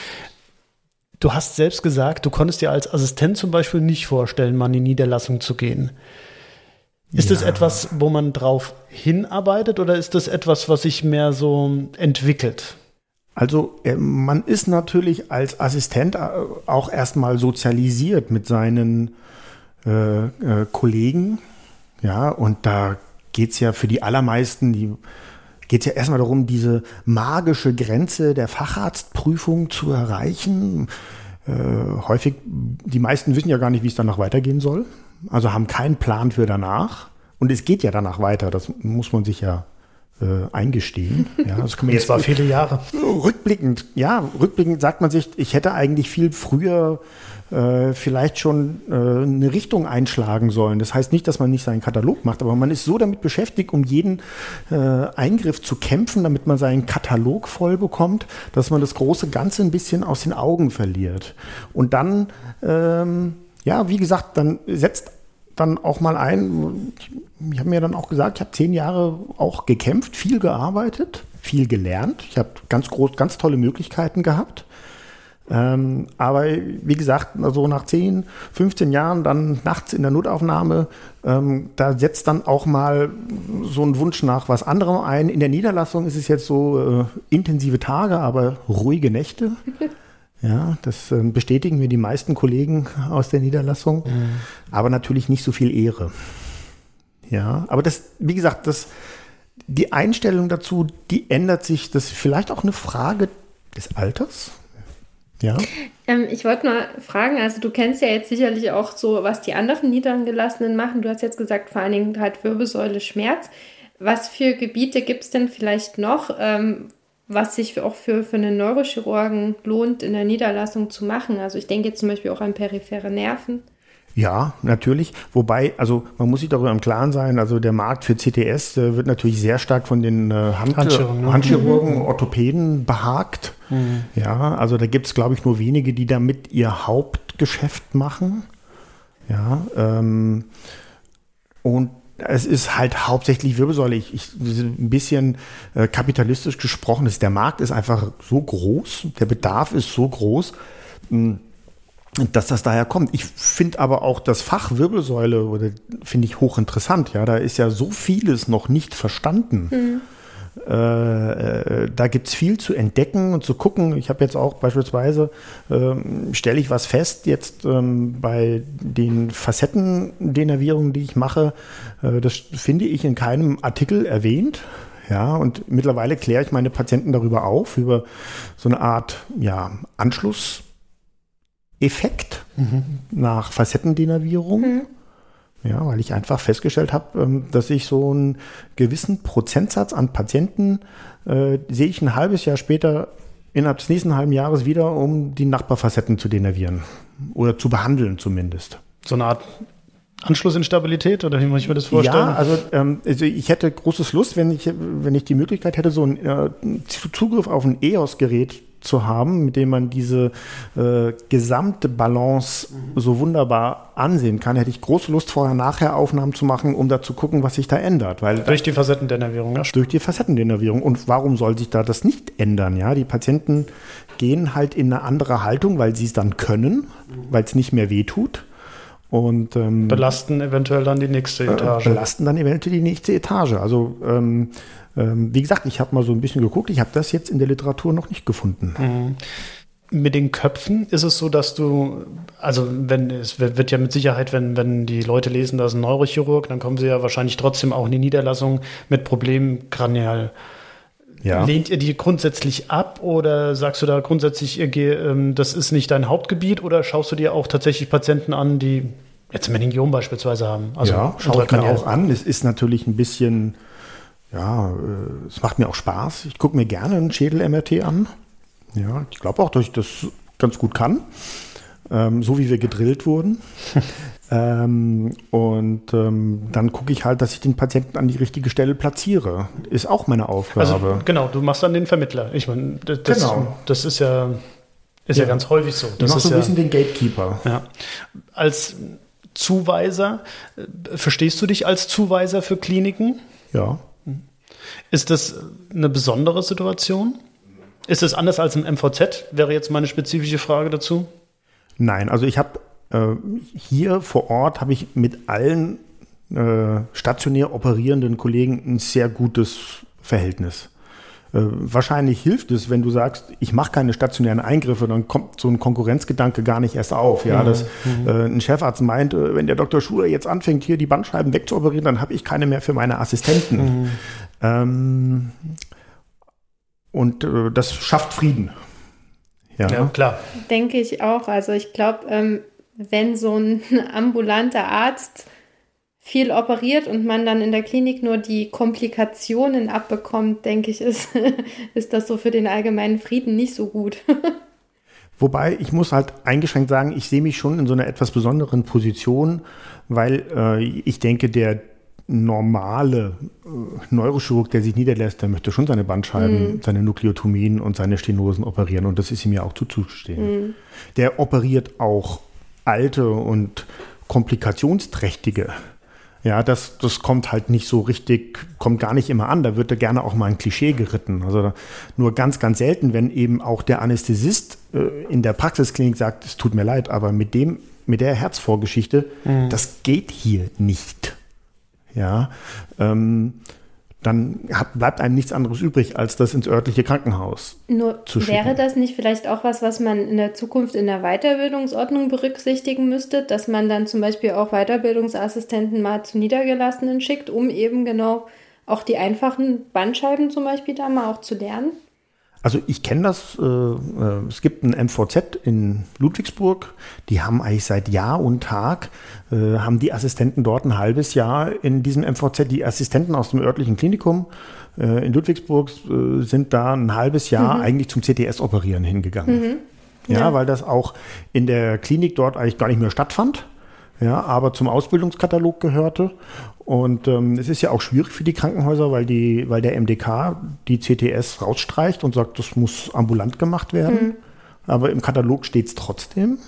Du hast selbst gesagt, du konntest dir als Assistent zum Beispiel nicht vorstellen, mal in die Niederlassung zu gehen. Ist ja. das etwas, wo man drauf hinarbeitet oder ist das etwas, was sich mehr so entwickelt? Also äh, man ist natürlich als Assistent äh, auch erstmal sozialisiert mit seinen äh, äh, Kollegen. Ja, und da geht es ja für die allermeisten, die geht es ja erstmal darum, diese magische Grenze der Facharztprüfung zu erreichen. Äh, häufig, die meisten wissen ja gar nicht, wie es danach weitergehen soll also haben keinen Plan für danach. Und es geht ja danach weiter, das muss man sich ja äh, eingestehen. Ja, das kann man jetzt war viele Jahre. Rückblickend, ja, rückblickend sagt man sich, ich hätte eigentlich viel früher äh, vielleicht schon äh, eine Richtung einschlagen sollen. Das heißt nicht, dass man nicht seinen Katalog macht, aber man ist so damit beschäftigt, um jeden äh, Eingriff zu kämpfen, damit man seinen Katalog voll bekommt, dass man das große Ganze ein bisschen aus den Augen verliert. Und dann ähm, ja, wie gesagt, dann setzt dann auch mal ein. Ich habe mir dann auch gesagt, ich habe zehn Jahre auch gekämpft, viel gearbeitet, viel gelernt. Ich habe ganz groß, ganz tolle Möglichkeiten gehabt. Ähm, aber wie gesagt, also nach 10, 15 Jahren dann nachts in der Notaufnahme, ähm, da setzt dann auch mal so ein Wunsch nach was anderem ein. In der Niederlassung ist es jetzt so äh, intensive Tage, aber ruhige Nächte. Ja, das äh, bestätigen mir die meisten Kollegen aus der Niederlassung, mhm. aber natürlich nicht so viel Ehre. Ja, aber das, wie gesagt, das, die Einstellung dazu, die ändert sich. Das ist vielleicht auch eine Frage des Alters. Ja. Ähm, ich wollte mal fragen, also du kennst ja jetzt sicherlich auch so, was die anderen Niedergelassenen machen. Du hast jetzt gesagt, vor allen Dingen halt Wirbelsäule Schmerz. Was für Gebiete gibt es denn vielleicht noch, ähm, was sich auch für, für einen Neurochirurgen lohnt, in der Niederlassung zu machen. Also ich denke jetzt zum Beispiel auch an periphere Nerven. Ja, natürlich. Wobei, also man muss sich darüber im Klaren sein, also der Markt für CTS äh, wird natürlich sehr stark von den äh, Hand Handchirurgen, ne? Handchirurgen mhm. Orthopäden behagt. Mhm. Ja, also da gibt es, glaube ich, nur wenige, die damit ihr Hauptgeschäft machen. Ja, ähm, und es ist halt hauptsächlich Wirbelsäule. Ich, ich ein bisschen äh, kapitalistisch gesprochen ist, der Markt ist einfach so groß, der Bedarf ist so groß, mh, hm, dass das daher kommt. Ich finde aber auch das Fach Wirbelsäule finde ich hochinteressant. Ja, da ist ja so vieles noch nicht verstanden. Mhm. Äh, äh, da gibt es viel zu entdecken und zu gucken. Ich habe jetzt auch beispielsweise, ähm, stelle ich was fest, jetzt ähm, bei den Facettendenervierungen, die ich mache, äh, das finde ich in keinem Artikel erwähnt. Ja, und mittlerweile kläre ich meine Patienten darüber auf, über so eine Art ja, Anschlusseffekt mhm. nach Facettendenervierung. Mhm. Ja, weil ich einfach festgestellt habe, ähm, dass ich so einen gewissen Prozentsatz an Patienten äh, sehe ich ein halbes Jahr später innerhalb des nächsten halben Jahres wieder, um die Nachbarfacetten zu denervieren oder zu behandeln zumindest. So eine Art Anschlussinstabilität oder wie muss ich mir das vorstellen? Ja, also, ähm, also ich hätte großes Lust, wenn ich, wenn ich die Möglichkeit hätte, so einen äh, Zugriff auf ein EOS-Gerät zu haben, mit dem man diese äh, gesamte Balance so wunderbar ansehen kann, hätte ich große Lust, vorher-nachher Aufnahmen zu machen, um da zu gucken, was sich da ändert. Weil durch die Facettendenervierung, ja. Durch die Facettendenervierung. Und warum soll sich da das nicht ändern? Ja, die Patienten gehen halt in eine andere Haltung, weil sie es dann können, weil es nicht mehr wehtut. Und ähm, belasten eventuell dann die nächste äh, Etage. belasten dann eventuell die nächste Etage. Also ähm, ähm, wie gesagt, ich habe mal so ein bisschen geguckt, ich habe das jetzt in der Literatur noch nicht gefunden. Mhm mit den Köpfen ist es so, dass du, also wenn es wird ja mit Sicherheit, wenn, wenn die Leute lesen, da ist ein Neurochirurg, dann kommen sie ja wahrscheinlich trotzdem auch in die Niederlassung mit Problemen kranial. Ja. Lehnt ihr die grundsätzlich ab oder sagst du da grundsätzlich, ähm, das ist nicht dein Hauptgebiet oder schaust du dir auch tatsächlich Patienten an, die jetzt Meningiom beispielsweise haben? Also ja, schaue ich mir auch an. Es ist natürlich ein bisschen ja, äh, es macht mir auch Spaß. Ich gucke mir gerne einen Schädel-MRT an. Ja, ich glaube auch, dass ich das ganz gut kann. Ähm, so wie wir gedrillt wurden. ähm, und ähm, dann gucke ich halt, dass ich den Patienten an die richtige Stelle platziere. Ist auch meine Aufgabe. Also, genau, du machst dann den Vermittler. Ich meine, das, genau. das ist ja, ist ja. ja ganz häufig so. Das du machst so ein bisschen den Gatekeeper. Ja. Als Zuweiser, äh, verstehst du dich als Zuweiser für Kliniken? Ja. Ist das eine besondere Situation? Ist es anders als im MVZ? Wäre jetzt meine spezifische Frage dazu. Nein, also ich habe äh, hier vor Ort habe ich mit allen äh, stationär operierenden Kollegen ein sehr gutes Verhältnis. Äh, wahrscheinlich hilft es, wenn du sagst, ich mache keine stationären Eingriffe, dann kommt so ein Konkurrenzgedanke gar nicht erst auf. Ja, mhm. dass mhm. äh, ein Chefarzt meint, äh, wenn der Dr. Schuler jetzt anfängt, hier die Bandscheiben wegzuoperieren, dann habe ich keine mehr für meine Assistenten. Mhm. Ähm, und äh, das schafft Frieden. Ja. ja, klar. Denke ich auch. Also ich glaube, ähm, wenn so ein ambulanter Arzt viel operiert und man dann in der Klinik nur die Komplikationen abbekommt, denke ich, ist, ist das so für den allgemeinen Frieden nicht so gut. Wobei ich muss halt eingeschränkt sagen, ich sehe mich schon in so einer etwas besonderen Position, weil äh, ich denke, der normale äh, Neurochirurg, der sich niederlässt, der möchte schon seine Bandscheiben, mm. seine Nukleotomien und seine Stenosen operieren und das ist ihm ja auch zuzustehen. Mm. Der operiert auch alte und komplikationsträchtige ja, das, das kommt halt nicht so richtig, kommt gar nicht immer an. Da wird da gerne auch mal ein Klischee geritten. Also nur ganz, ganz selten, wenn eben auch der Anästhesist äh, in der Praxisklinik sagt, es tut mir leid, aber mit dem, mit der Herzvorgeschichte, mhm. das geht hier nicht. Ja, ähm, dann hat, bleibt einem nichts anderes übrig, als das ins örtliche Krankenhaus Nur zu schicken. Wäre das nicht vielleicht auch was, was man in der Zukunft in der Weiterbildungsordnung berücksichtigen müsste, dass man dann zum Beispiel auch Weiterbildungsassistenten mal zu Niedergelassenen schickt, um eben genau auch die einfachen Bandscheiben zum Beispiel da mal auch zu lernen? Also ich kenne das, äh, äh es gibt ein MVZ in Ludwigsburg, die haben eigentlich seit Jahr und Tag, äh, haben die Assistenten dort ein halbes Jahr in diesem MVZ, die Assistenten aus dem örtlichen Klinikum äh, in Ludwigsburg äh, sind da ein halbes Jahr mhm. eigentlich zum CTS-Operieren hingegangen. Mhm. Ja, ja, weil das auch in der Klinik dort eigentlich gar nicht mehr stattfand ja, aber zum Ausbildungskatalog gehörte. Und ähm, es ist ja auch schwierig für die Krankenhäuser, weil, die, weil der MDK die CTS rausstreicht und sagt, das muss ambulant gemacht werden. Mhm. Aber im Katalog steht es trotzdem.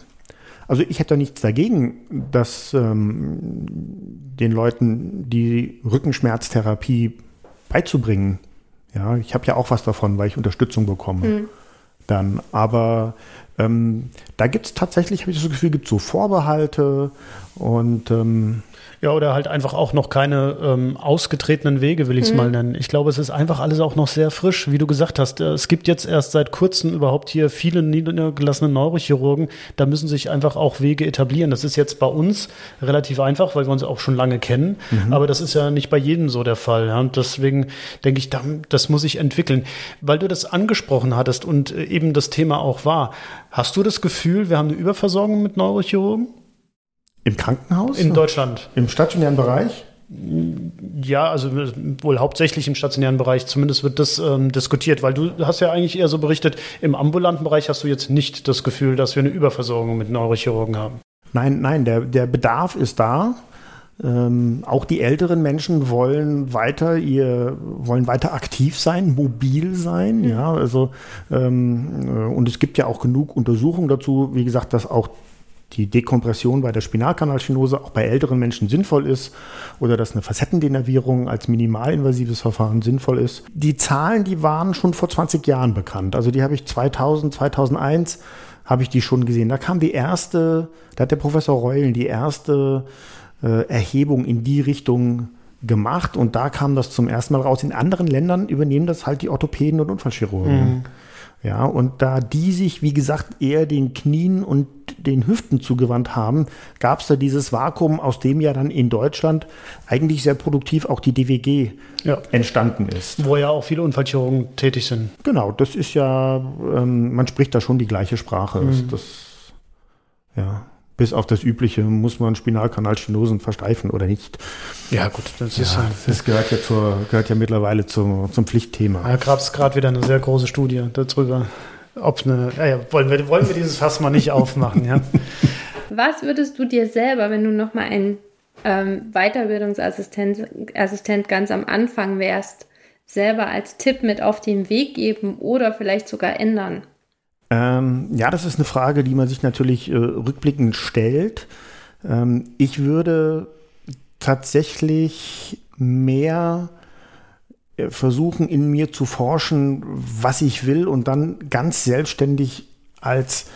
Also ich hätte da nichts dagegen, dass ähm, den Leuten die Rückenschmerztherapie beizubringen. Ja, ich habe ja auch was davon, weil ich Unterstützung bekomme. Mhm. Dann, aber ähm, da gibt es tatsächlich, habe ich das Gefühl, gibt so Vorbehalte und ähm, Ja, oder halt einfach auch noch keine ähm, ausgetretenen Wege, will ich es mhm. mal nennen. Ich glaube, es ist einfach alles auch noch sehr frisch, wie du gesagt hast. Äh, es gibt jetzt erst seit kurzem überhaupt hier viele niedergelassene Neurochirurgen. Da müssen sich einfach auch Wege etablieren. Das ist jetzt bei uns relativ einfach, weil wir uns auch schon lange kennen. Mhm. Aber das ist ja nicht bei jedem so der Fall. Ja? Und deswegen denke ich, das muss sich entwickeln. Weil du das angesprochen hattest und äh, eben das Thema auch war. Hast du das Gefühl, wir haben eine Überversorgung mit Neurochirurgen? Im Krankenhaus? In Deutschland. Im stationären Bereich? Ja, also wohl hauptsächlich im stationären Bereich. Zumindest wird das ähm, diskutiert, weil du hast ja eigentlich eher so berichtet, im ambulanten Bereich hast du jetzt nicht das Gefühl, dass wir eine Überversorgung mit Neurochirurgen haben. Nein, nein, der, der Bedarf ist da. Ähm, auch die älteren Menschen wollen weiter ihr wollen weiter aktiv sein, mobil sein, ja, also ähm, äh, und es gibt ja auch genug Untersuchungen dazu, wie gesagt, dass auch die Dekompression bei der Spinalkanalstenose auch bei älteren Menschen sinnvoll ist oder dass eine Facettendenervierung als minimalinvasives Verfahren sinnvoll ist. Die Zahlen, die waren schon vor 20 Jahren bekannt. Also die habe ich 2000, 2001 habe ich die schon gesehen. Da kam die erste, da hat der Professor Reulen die erste äh, Erhebung in die Richtung gemacht und da kam das zum ersten Mal raus. In anderen Ländern übernehmen das halt die Orthopäden und Unfallchirurgen. Mhm. Ja, und da die sich, wie gesagt, eher den Knien und den Hüften zugewandt haben, gab es da dieses Vakuum, aus dem ja dann in Deutschland eigentlich sehr produktiv auch die DWG ja. entstanden ist. Wo ja auch viele Unfallchirurgen tätig sind. Genau, das ist ja, ähm, man spricht da schon die gleiche Sprache. Mhm. Das, ja bis auf das Übliche, muss man Spinalkanalstenosen versteifen oder nicht. Ja, gut, das ist ja, das gehört ja, zur, gehört ja mittlerweile zum, zum Pflichtthema. Da gab es gerade wieder eine sehr große Studie darüber. Ob eine, ja, wollen, wir, wollen wir dieses Fass mal nicht aufmachen, ja. Was würdest du dir selber, wenn du nochmal ein ähm, Weiterbildungsassistent Assistent ganz am Anfang wärst, selber als Tipp mit auf den Weg geben oder vielleicht sogar ändern? Ähm, ja, das ist eine Frage, die man sich natürlich äh, rückblickend stellt. Ähm, ich würde tatsächlich mehr äh, versuchen, in mir zu forschen, was ich will und dann ganz selbstständig als,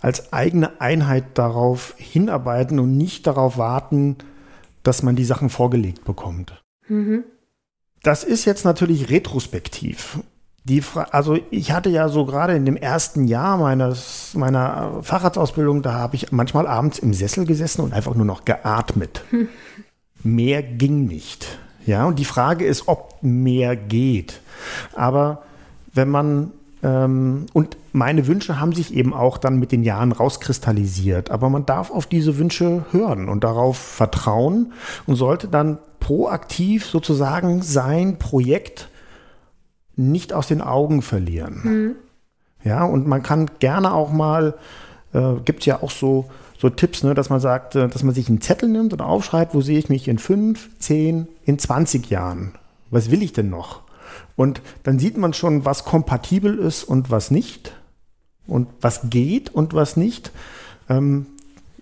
als eigene Einheit darauf hinarbeiten und nicht darauf warten, dass man die Sachen vorgelegt bekommt. Mhm. Das ist jetzt natürlich retrospektiv die, also ich hatte ja so gerade in dem ersten Jahr meines, meiner Fahrradsausbildung, da habe ich manchmal abends im Sessel gesessen und einfach nur noch geatmet. Hm. Mehr ging nicht. Ja, und die Frage ist, ob mehr geht. Aber wenn man, ähm, und meine Wünsche haben sich eben auch dann mit den Jahren rauskristallisiert. Aber man darf auf diese Wünsche hören und darauf vertrauen und sollte dann proaktiv sozusagen sein Projekt nicht aus den Augen verlieren. Mhm. Ja, und man kann gerne auch mal, äh, gibt es ja auch so, so Tipps, ne, dass man sagt, äh, dass man sich einen Zettel nimmt und aufschreibt, wo sehe ich mich in fünf, zehn, in 20 Jahren? Was will ich denn noch? Und dann sieht man schon, was kompatibel ist und was nicht. Und was geht und was nicht. Ähm,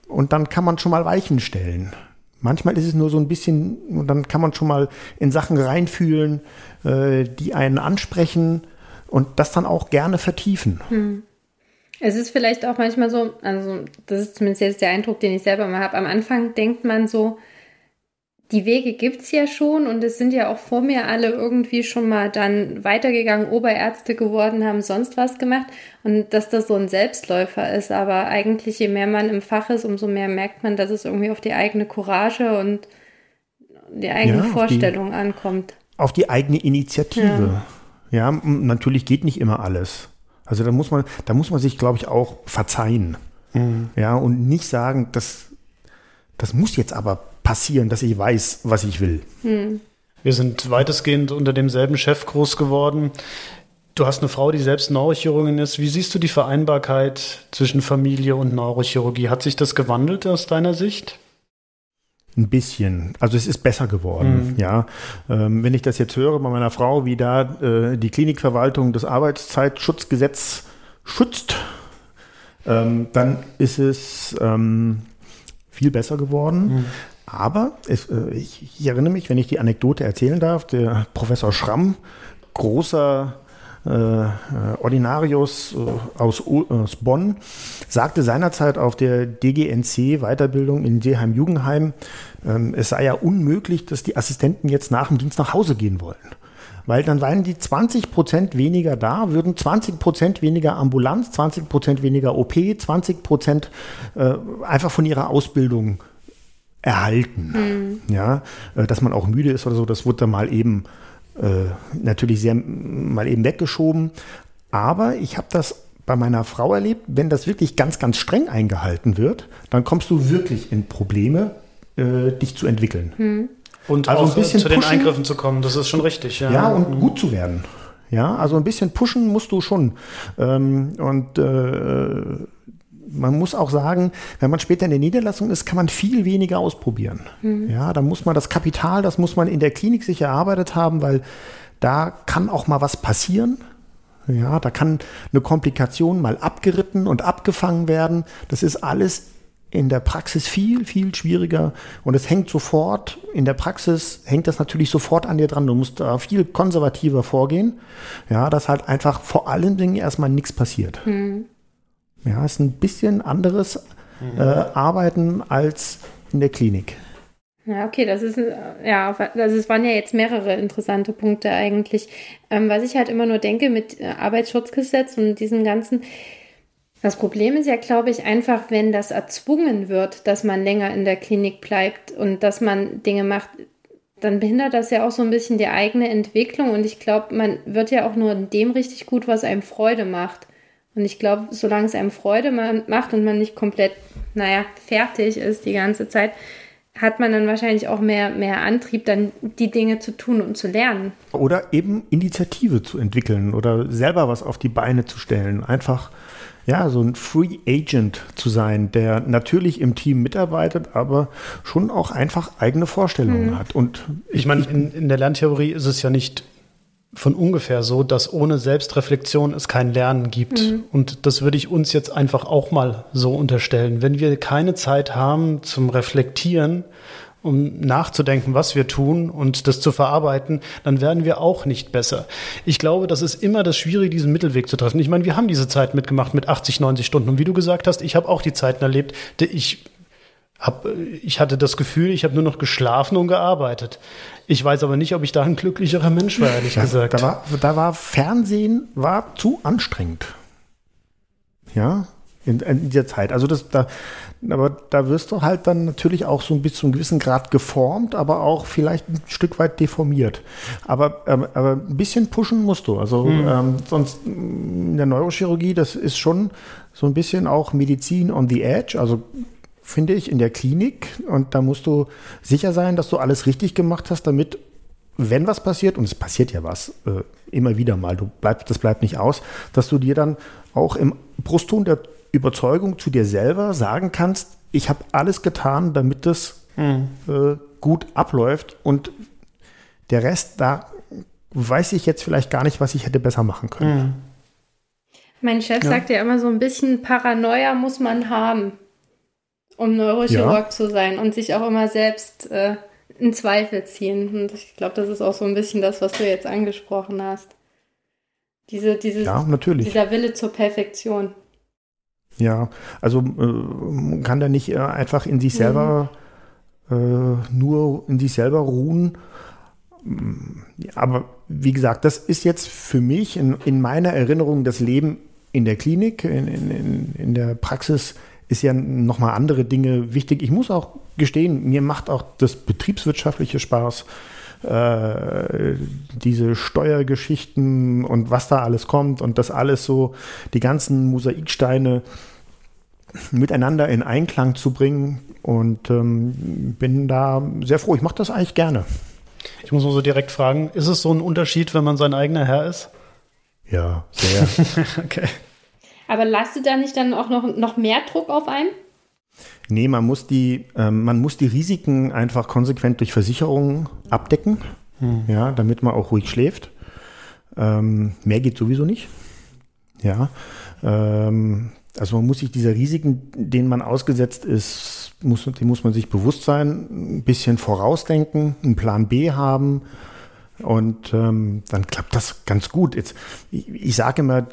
und dann kann man schon mal Weichen stellen. Manchmal ist es nur so ein bisschen, und dann kann man schon mal in Sachen reinfühlen, äh, die einen ansprechen und das dann auch gerne vertiefen. Hm. Es ist vielleicht auch manchmal so, also das ist zumindest jetzt der Eindruck, den ich selber mal habe. Am Anfang denkt man so, die Wege gibt es ja schon und es sind ja auch vor mir alle irgendwie schon mal dann weitergegangen, Oberärzte geworden, haben sonst was gemacht und dass das so ein Selbstläufer ist. Aber eigentlich, je mehr man im Fach ist, umso mehr merkt man, dass es irgendwie auf die eigene Courage und die eigene ja, Vorstellung die, ankommt. Auf die eigene Initiative. Ja. ja, natürlich geht nicht immer alles. Also da muss man, da muss man sich, glaube ich, auch verzeihen. Mhm. Ja, und nicht sagen, das, das muss jetzt aber passieren, dass ich weiß, was ich will. Hm. Wir sind weitestgehend unter demselben Chef groß geworden. Du hast eine Frau, die selbst Neurochirurgin ist. Wie siehst du die Vereinbarkeit zwischen Familie und Neurochirurgie? Hat sich das gewandelt aus deiner Sicht? Ein bisschen. Also es ist besser geworden. Mhm. Ja, ähm, wenn ich das jetzt höre bei meiner Frau, wie da äh, die Klinikverwaltung das Arbeitszeitschutzgesetz schützt, ähm, dann ist es ähm, viel besser geworden. Mhm. Aber es, äh, ich, ich, erinnere mich, wenn ich die Anekdote erzählen darf, der Professor Schramm, großer äh, Ordinarius äh, aus, aus, Bonn, sagte seinerzeit auf der DGNC Weiterbildung in Seeheim-Jugendheim, ähm, es sei ja unmöglich, dass die Assistenten jetzt nach dem Dienst nach Hause gehen wollen. Weil dann wären die 20 Prozent weniger da, würden 20 Prozent weniger Ambulanz, 20 Prozent weniger OP, 20 Prozent äh, einfach von ihrer Ausbildung erhalten. Mhm. Ja, äh, dass man auch müde ist oder so, das wurde dann mal eben äh, natürlich sehr mal eben weggeschoben. Aber ich habe das bei meiner Frau erlebt, wenn das wirklich ganz, ganz streng eingehalten wird, dann kommst du wirklich in Probleme, äh, dich zu entwickeln. Mhm. Und also ein bisschen zu den pushen, Eingriffen zu kommen, das ist schon richtig. Ja, ja und mhm. gut zu werden. Ja, also ein bisschen pushen musst du schon. Ähm, und äh, man muss auch sagen, wenn man später in der Niederlassung ist, kann man viel weniger ausprobieren. Mhm. Ja, da muss man das Kapital, das muss man in der Klinik sich erarbeitet haben, weil da kann auch mal was passieren. Ja, da kann eine Komplikation mal abgeritten und abgefangen werden. Das ist alles in der Praxis viel, viel schwieriger und es hängt sofort, in der Praxis hängt das natürlich sofort an dir dran. Du musst da viel konservativer vorgehen, ja, dass halt einfach vor allen Dingen erstmal nichts passiert. Mhm. Ja, ist ein bisschen anderes mhm. äh, Arbeiten als in der Klinik. Ja, okay, das ist ja, also es waren ja jetzt mehrere interessante Punkte eigentlich. Ähm, was ich halt immer nur denke mit äh, Arbeitsschutzgesetz und diesem ganzen, das Problem ist ja, glaube ich, einfach, wenn das erzwungen wird, dass man länger in der Klinik bleibt und dass man Dinge macht, dann behindert das ja auch so ein bisschen die eigene Entwicklung. Und ich glaube, man wird ja auch nur in dem richtig gut, was einem Freude macht. Und ich glaube, solange es einem Freude macht und man nicht komplett, naja, fertig ist die ganze Zeit, hat man dann wahrscheinlich auch mehr, mehr Antrieb, dann die Dinge zu tun und zu lernen. Oder eben Initiative zu entwickeln oder selber was auf die Beine zu stellen. Einfach ja, so ein Free Agent zu sein, der natürlich im Team mitarbeitet, aber schon auch einfach eigene Vorstellungen mhm. hat. Und ich meine, in, in der Lerntheorie ist es ja nicht von ungefähr so, dass ohne Selbstreflexion es kein Lernen gibt. Mhm. Und das würde ich uns jetzt einfach auch mal so unterstellen. Wenn wir keine Zeit haben zum Reflektieren um nachzudenken, was wir tun und das zu verarbeiten, dann werden wir auch nicht besser. Ich glaube, das ist immer das Schwierige, diesen Mittelweg zu treffen. Ich meine, wir haben diese Zeit mitgemacht mit 80, 90 Stunden. Und wie du gesagt hast, ich habe auch die Zeiten erlebt, die ich hab, ich hatte das Gefühl, ich habe nur noch geschlafen und gearbeitet. Ich weiß aber nicht, ob ich da ein glücklicherer Mensch war, ehrlich ja, gesagt. Da war, da war Fernsehen war zu anstrengend. Ja, in, in dieser Zeit. Also das, da, aber da wirst du halt dann natürlich auch so ein bis zu einem gewissen Grad geformt, aber auch vielleicht ein Stück weit deformiert. Aber, aber, aber ein bisschen pushen musst du. Also hm. ähm, sonst in der Neurochirurgie, das ist schon so ein bisschen auch Medizin on the edge. Also finde ich in der Klinik und da musst du sicher sein, dass du alles richtig gemacht hast, damit wenn was passiert, und es passiert ja was, äh, immer wieder mal, du bleibst, das bleibt nicht aus, dass du dir dann auch im Brustton der Überzeugung zu dir selber sagen kannst, ich habe alles getan, damit das mhm. äh, gut abläuft und der Rest, da weiß ich jetzt vielleicht gar nicht, was ich hätte besser machen können. Mhm. Mein Chef ja. sagt ja immer so ein bisschen Paranoia muss man haben, um Neurochirurg ja. zu sein und sich auch immer selbst äh, in Zweifel ziehen. Und ich glaube, das ist auch so ein bisschen das, was du jetzt angesprochen hast. Diese, dieses, ja. Dieser Wille zur Perfektion. Ja, also äh, man kann da nicht äh, einfach in sich selber mhm. äh, nur in sich selber ruhen. Aber wie gesagt, das ist jetzt für mich in, in meiner Erinnerung das Leben in der Klinik, in, in, in der Praxis ist ja nochmal andere Dinge wichtig. Ich muss auch gestehen, mir macht auch das betriebswirtschaftliche Spaß. Äh, diese Steuergeschichten und was da alles kommt und das alles so, die ganzen Mosaiksteine miteinander in Einklang zu bringen. Und ähm, bin da sehr froh. Ich mache das eigentlich gerne. Ich muss mal so direkt fragen, ist es so ein Unterschied, wenn man sein eigener Herr ist? Ja, sehr. okay. Aber lastet da nicht dann auch noch, noch mehr Druck auf einen? Nee, man muss die, ähm, man muss die Risiken einfach konsequent durch Versicherungen abdecken, hm. ja, damit man auch ruhig schläft. Ähm, mehr geht sowieso nicht. Ja. Ähm, also man muss sich dieser Risiken, denen man ausgesetzt ist, muss, die muss man sich bewusst sein, ein bisschen vorausdenken, einen Plan B haben, Und ähm, dann klappt das ganz gut. Jetzt, ich, ich sage immer,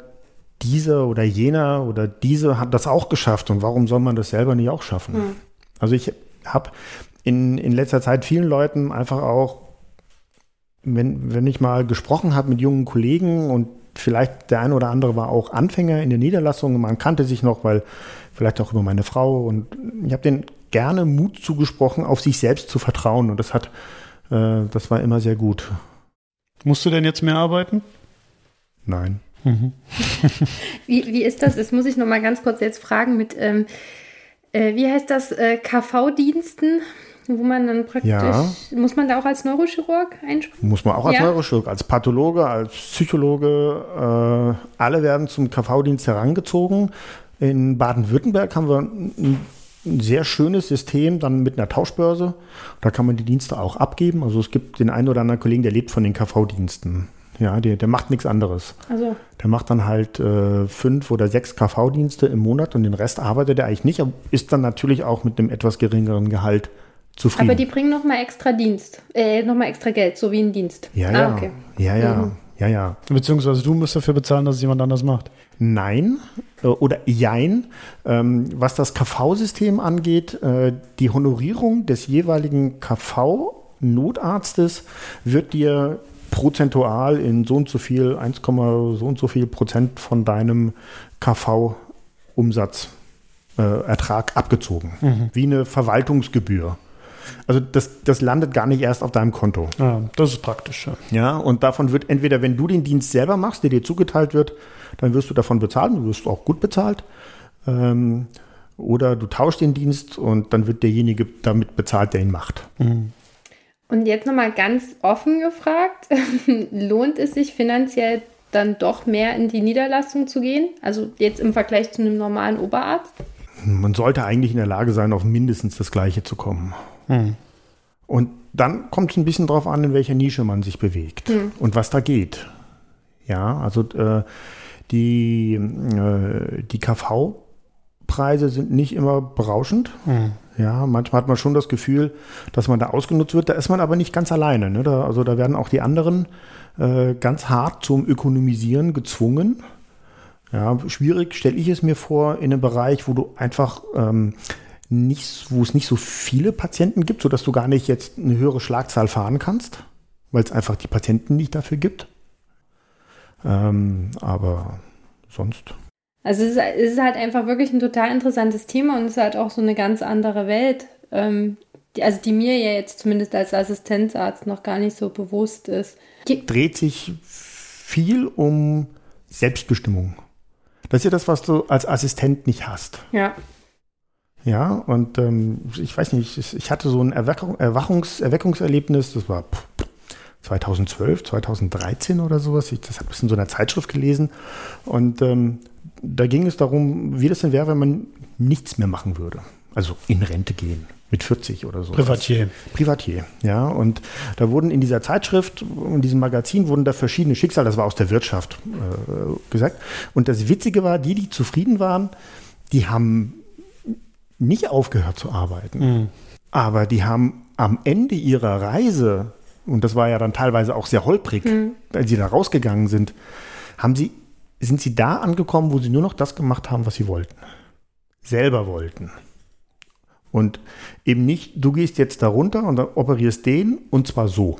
dieser oder jener oder diese hat das auch geschafft und warum soll man das selber nicht auch schaffen? Mhm. Also ich habe in, in letzter Zeit vielen Leuten einfach auch, wenn, wenn ich mal gesprochen habe mit jungen Kollegen und vielleicht der eine oder andere war auch Anfänger in der Niederlassung, man kannte sich noch, weil vielleicht auch über meine Frau und ich habe denen gerne Mut zugesprochen, auf sich selbst zu vertrauen und das hat, äh, das war immer sehr gut. Musst du denn jetzt mehr arbeiten? Nein. Mhm. wie, wie ist das? Das muss ich noch mal ganz kurz jetzt fragen mit, ähm, äh, wie heißt das, äh, KV-Diensten? wo man dann praktisch, ja. muss man da auch als Neurochirurg einspringen? Muss man auch als ja. Neurochirurg, als Pathologe, als Psychologe, äh, alle werden zum KV-Dienst herangezogen. In Baden-Württemberg haben wir ein, ein, sehr schönes System, dann mit einer Tauschbörse. Da kann man die Dienste auch abgeben. Also es gibt den einen oder anderen Kollegen, der lebt von den KV-Diensten. Ja, der, der macht nichts anderes. Also. Der macht dann halt äh, fünf oder sechs KV-Dienste im Monat und den Rest arbeitet er eigentlich nicht, aber ist dann natürlich auch mit einem etwas geringeren Gehalt zufrieden. Aber die bringen nochmal extra Dienst, äh, nochmal extra Geld, so wie ein Dienst. Ja, ja. Ah, okay. Ja, ja. Mhm. Ja, ja. Beziehungsweise du musst dafür bezahlen, dass es jemand anders macht. Nein äh, oder jein. Ähm, was das KV-System angeht, äh, die Honorierung des jeweiligen KV-Notarztes wird dir prozentual in so und so viel, 1, so und so viel Prozent von deinem KV-Umsatz äh, Ertrag abgezogen. Mhm. Wie eine Verwaltungsgebühr. Also das, das landet gar nicht erst auf deinem Konto. Ja, das ist praktisch. Ja. ja, und davon wird entweder, wenn du den Dienst selber machst, der dir zugeteilt wird, dann wirst du davon bezahlt, du wirst auch gut bezahlt. Ähm, oder du tauschst den Dienst und dann wird derjenige damit bezahlt, der ihn macht. Mhm. Und jetzt nochmal ganz offen gefragt, lohnt es sich finanziell dann doch mehr in die Niederlassung zu gehen? Also jetzt im Vergleich zu einem normalen Oberarzt? Man sollte eigentlich in der Lage sein, auf mindestens das Gleiche zu kommen. Hm. Und dann kommt es ein bisschen darauf an, in welcher Nische man sich bewegt hm. und was da geht. Ja, also äh, die, äh, die KV-Preise sind nicht immer berauschend. Hm. Ja, manchmal hat man schon das Gefühl, dass man da ausgenutzt wird. Da ist man aber nicht ganz alleine. Ne? Da, also da werden auch die anderen äh, ganz hart zum Ökonomisieren gezwungen. Ja, schwierig stelle ich es mir vor in einem Bereich, wo du einfach ähm, nicht, wo es nicht so viele Patienten gibt, sodass du gar nicht jetzt eine höhere Schlagzahl fahren kannst, weil es einfach die Patienten nicht dafür gibt. Ähm, aber sonst. Also es ist, halt einfach wirklich ein total interessantes Thema und es ist halt auch so eine ganz andere Welt, ähm, die, also die mir ja jetzt zumindest als Assistenzarzt noch gar nicht so bewusst ist. Dreht sich viel um Selbstbestimmung. Das ist ja das, was du als Assistent nicht hast. Ja. Ja, und ähm, ich weiß nicht, ich, ich hatte so ein Erweckung, Erwachungs, Erweckungserlebnis, das war 2012, 2013 oder sowas. Ich, das habe ich in so einer Zeitschrift gelesen. Und ähm, da ging es darum, wie das denn wäre, wenn man nichts mehr machen würde. Also in Rente gehen mit 40 oder so. Privatier. Privatier, ja. Und da wurden in dieser Zeitschrift, in diesem Magazin, wurden da verschiedene Schicksale, das war aus der Wirtschaft äh, gesagt. Und das Witzige war, die, die zufrieden waren, die haben nicht aufgehört zu arbeiten. Mhm. Aber die haben am Ende ihrer Reise, und das war ja dann teilweise auch sehr holprig, mhm. als sie da rausgegangen sind, haben sie, sind sie da angekommen, wo sie nur noch das gemacht haben, was sie wollten. Selber wollten. Und eben nicht, du gehst jetzt da runter und operierst den und zwar so.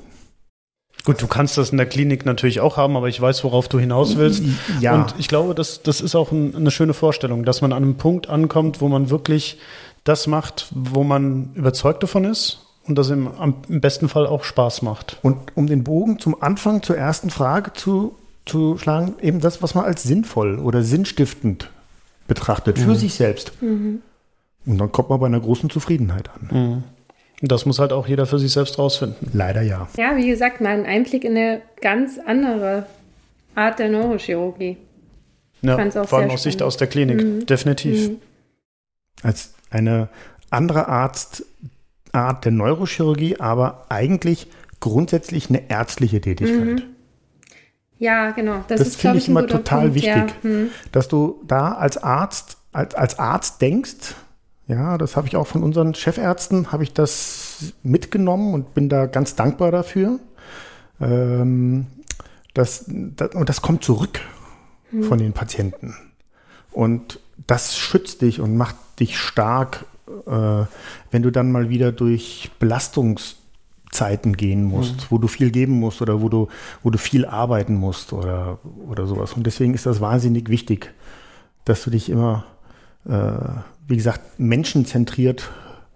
Gut, du kannst das in der Klinik natürlich auch haben, aber ich weiß, worauf du hinaus willst. Ja. Und ich glaube, das, das ist auch ein, eine schöne Vorstellung, dass man an einem Punkt ankommt, wo man wirklich das macht, wo man überzeugt davon ist und das im, im besten Fall auch Spaß macht. Und um den Bogen zum Anfang zur ersten Frage zu, zu schlagen, eben das, was man als sinnvoll oder sinnstiftend betrachtet, für mhm. sich selbst. Mhm. Und dann kommt man bei einer großen Zufriedenheit an. Mhm. Das muss halt auch jeder für sich selbst rausfinden. Leider ja. Ja, wie gesagt, mal ein Einblick in eine ganz andere Art der Neurochirurgie. Ja, vor allem aus Sicht aus der Klinik, mhm. definitiv. Mhm. Als eine andere Arzt, Art der Neurochirurgie, aber eigentlich grundsätzlich eine ärztliche Tätigkeit. Ja, genau. Das, das finde ich immer total Punkt, wichtig, ja. hm. dass du da als Arzt, als, als Arzt denkst, ja, das habe ich auch von unseren Chefärzten, habe ich das mitgenommen und bin da ganz dankbar dafür. ähm, das, das, und das kommt zurück mhm. von den Patienten. Und das schützt dich und macht dich stark, äh, wenn du dann mal wieder durch Belastungszeiten gehen musst, mhm. wo du viel geben musst oder wo du, wo du viel arbeiten musst oder, oder sowas. Und deswegen ist das wahnsinnig wichtig, dass du dich immer, äh, wie gesagt, menschenzentriert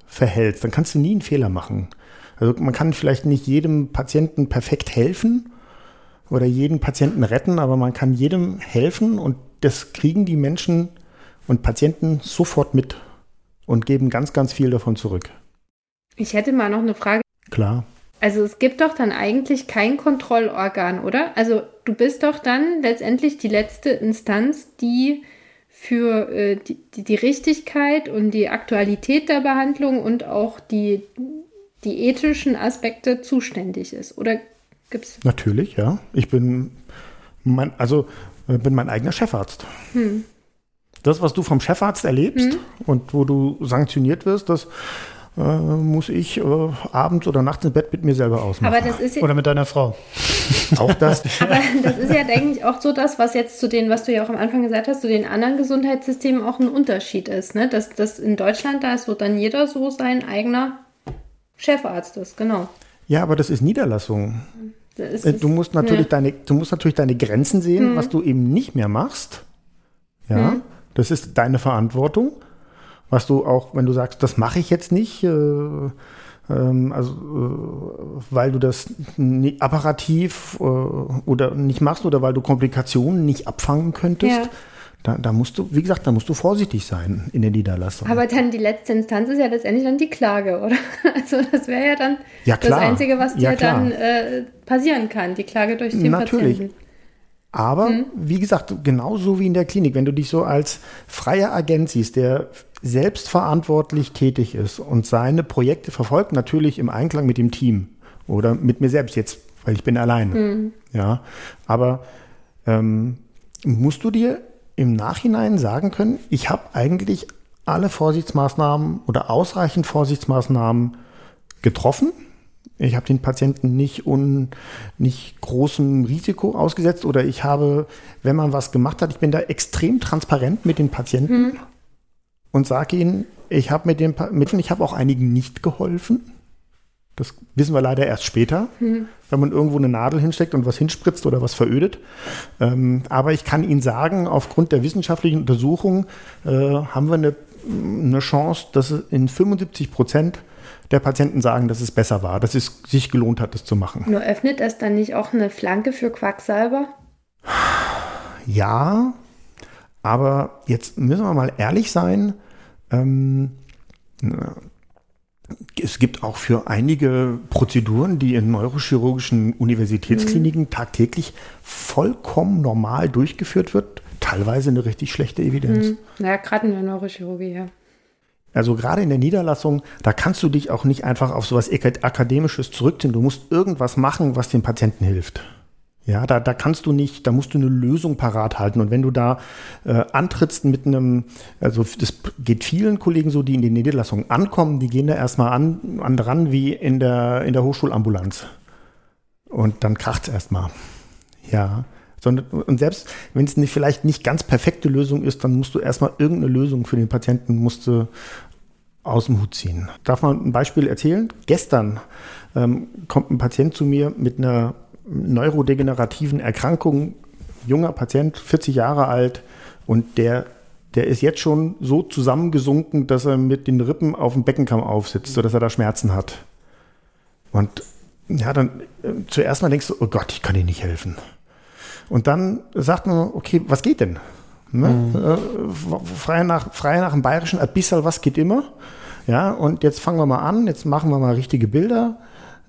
verhältst. Dann kannst du nie einen Fehler machen. Also man kann vielleicht nicht jedem Patienten perfekt helfen oder jeden Patienten retten, aber man kann jedem helfen und das kriegen die Menschen und Patienten sofort mit und geben ganz, ganz viel davon zurück. Ich hätte mal noch eine Frage. Klar. Also es gibt doch dann eigentlich kein Kontrollorgan, oder? Also du bist doch dann letztendlich die letzte Instanz, die für äh, die, die, Richtigkeit und die Aktualität der Behandlung und auch die, die ethischen Aspekte zuständig ist. Oder gibt's? Natürlich, ja. Ich bin mein, also äh, bin mein eigener Chefarzt. Hm. Das, was du vom Chefarzt erlebst hm. und wo du sanktioniert wirst, das äh, muss ich äh, abends oder nachts im Bett mit mir selber ausmachen. Aber das ist ja, oder mit deiner Frau. auch das. Aber das ist ja, denke ich, auch so das, was jetzt zu den, was du ja auch am Anfang gesagt hast, zu den anderen Gesundheitssystemen auch ein Unterschied ist. Ne? Dass das in Deutschland, da ist so dann jeder so sein eigener Chefarzt ist, genau. Ja, aber das ist Niederlassung. Das äh, ist, du, musst natürlich ja. deine, du musst natürlich deine Grenzen sehen, hm. was du eben nicht mehr machst. Ja, hm. das ist deine Verantwortung was du auch, wenn du sagst, das mache ich jetzt nicht, äh, ähm, also äh, weil du das nie, apparativ äh, oder nicht machst oder weil du Komplikationen nicht abfangen könntest. Ja. Da, da, musst du, wie gesagt, da musst du vorsichtig sein in der Niederlassung. Aber dann die letzte Instanz ist ja letztendlich dann die Klage, oder? Also das wäre ja dann ja, das Einzige, was dir ja, dann äh, passieren kann, die Klage durch den Natürlich. Patienten. Aber mhm. wie gesagt, genauso wie in der Klinik, wenn du dich so als freier Agent siehst, der selbstverantwortlich tätig ist und seine Projekte verfolgt, natürlich im Einklang mit dem Team oder mit mir selbst jetzt, weil ich bin alleine. Mhm. Ja, aber ähm, musst du dir im Nachhinein sagen können, ich habe eigentlich alle Vorsichtsmaßnahmen oder ausreichend Vorsichtsmaßnahmen getroffen. Ich habe den Patienten nicht, un, nicht großem Risiko ausgesetzt oder ich habe, wenn man was gemacht hat, ich bin da extrem transparent mit den Patienten. Mhm und sage ihnen, ich habe mit dem Mitteln, ich habe auch einigen nicht geholfen. Das wissen wir leider erst später, mhm. wenn man irgendwo eine Nadel hinsteckt und was hinspritzt oder was verödet. Ähm, aber ich kann Ihnen sagen, aufgrund der wissenschaftlichen Untersuchung äh, haben wir eine, eine Chance, dass in 75 Prozent der Patienten sagen, dass es besser war, dass es sich gelohnt hat, das zu machen. Nur öffnet das dann nicht auch eine Flanke für Quacksalber? Ja, aber jetzt müssen wir mal ehrlich sein. Ähm, es gibt auch für einige Prozeduren, die in neurochirurgischen Universitätskliniken mhm. tagtäglich vollkommen normal durchgeführt wird, teilweise eine richtig schlechte Evidenz. Mhm. Naja, gerade in der Neurochirurgie, ja. Also gerade in der Niederlassung, da kannst du dich auch nicht einfach auf sowas Akademisches zurückziehen. Du musst irgendwas machen, was dem Patienten hilft. Ja, da, da kannst du nicht, da musst du eine Lösung parat halten. Und wenn du da äh, antrittst mit einem, also das geht vielen Kollegen so, die in die Niederlassung ankommen, die gehen da erstmal an, an dran wie in der, in der Hochschulambulanz. Und dann kracht es erstmal. Ja. Sondern, und selbst wenn es nicht, vielleicht nicht ganz perfekte Lösung ist, dann musst du erstmal irgendeine Lösung für den Patienten musst du aus dem Hut ziehen. Darf man ein Beispiel erzählen? Gestern ähm, kommt ein Patient zu mir mit einer neurodegenerativen Erkrankungen, junger Patient, 40 Jahre alt und der, der ist jetzt schon so zusammengesunken, dass er mit den Rippen auf dem Beckenkamm aufsitzt, sodass er da Schmerzen hat. Und ja, dann äh, zuerst mal denkst du, oh Gott, ich kann dir nicht helfen. Und dann sagt man, okay, was geht denn? Ne? Mhm. Äh, frei, nach, frei nach dem Bayerischen, ein bisschen was geht immer. Ja, und jetzt fangen wir mal an, jetzt machen wir mal richtige Bilder.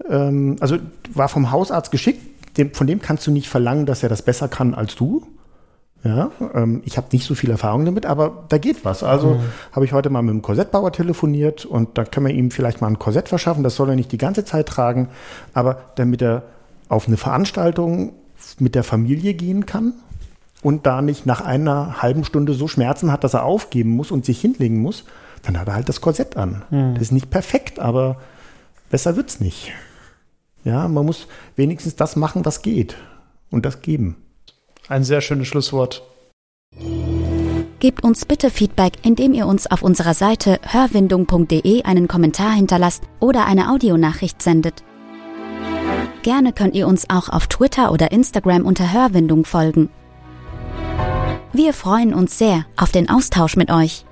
Ähm, also war vom Hausarzt geschickt, dem, von dem kannst du nicht verlangen, dass er das besser kann als du. Ja, ähm, ich habe nicht so viel Erfahrung damit, aber da geht was. Also mhm. habe ich heute mal mit dem Korsettbauer telefoniert und da können wir ihm vielleicht mal ein Korsett verschaffen. Das soll er nicht die ganze Zeit tragen, aber damit er auf eine Veranstaltung mit der Familie gehen kann und da nicht nach einer halben Stunde so Schmerzen hat, dass er aufgeben muss und sich hinlegen muss, dann hat er halt das Korsett an. Mhm. Das ist nicht perfekt, aber besser wird's nicht. Ja, man muss wenigstens das machen, was geht und das geben. Ein sehr schönes Schlusswort. Gebt uns bitte Feedback, indem ihr uns auf unserer Seite hörwindung.de einen Kommentar hinterlasst oder eine Audionachricht sendet. Gerne könnt ihr uns auch auf Twitter oder Instagram unter Hörwindung folgen. Wir freuen uns sehr auf den Austausch mit euch.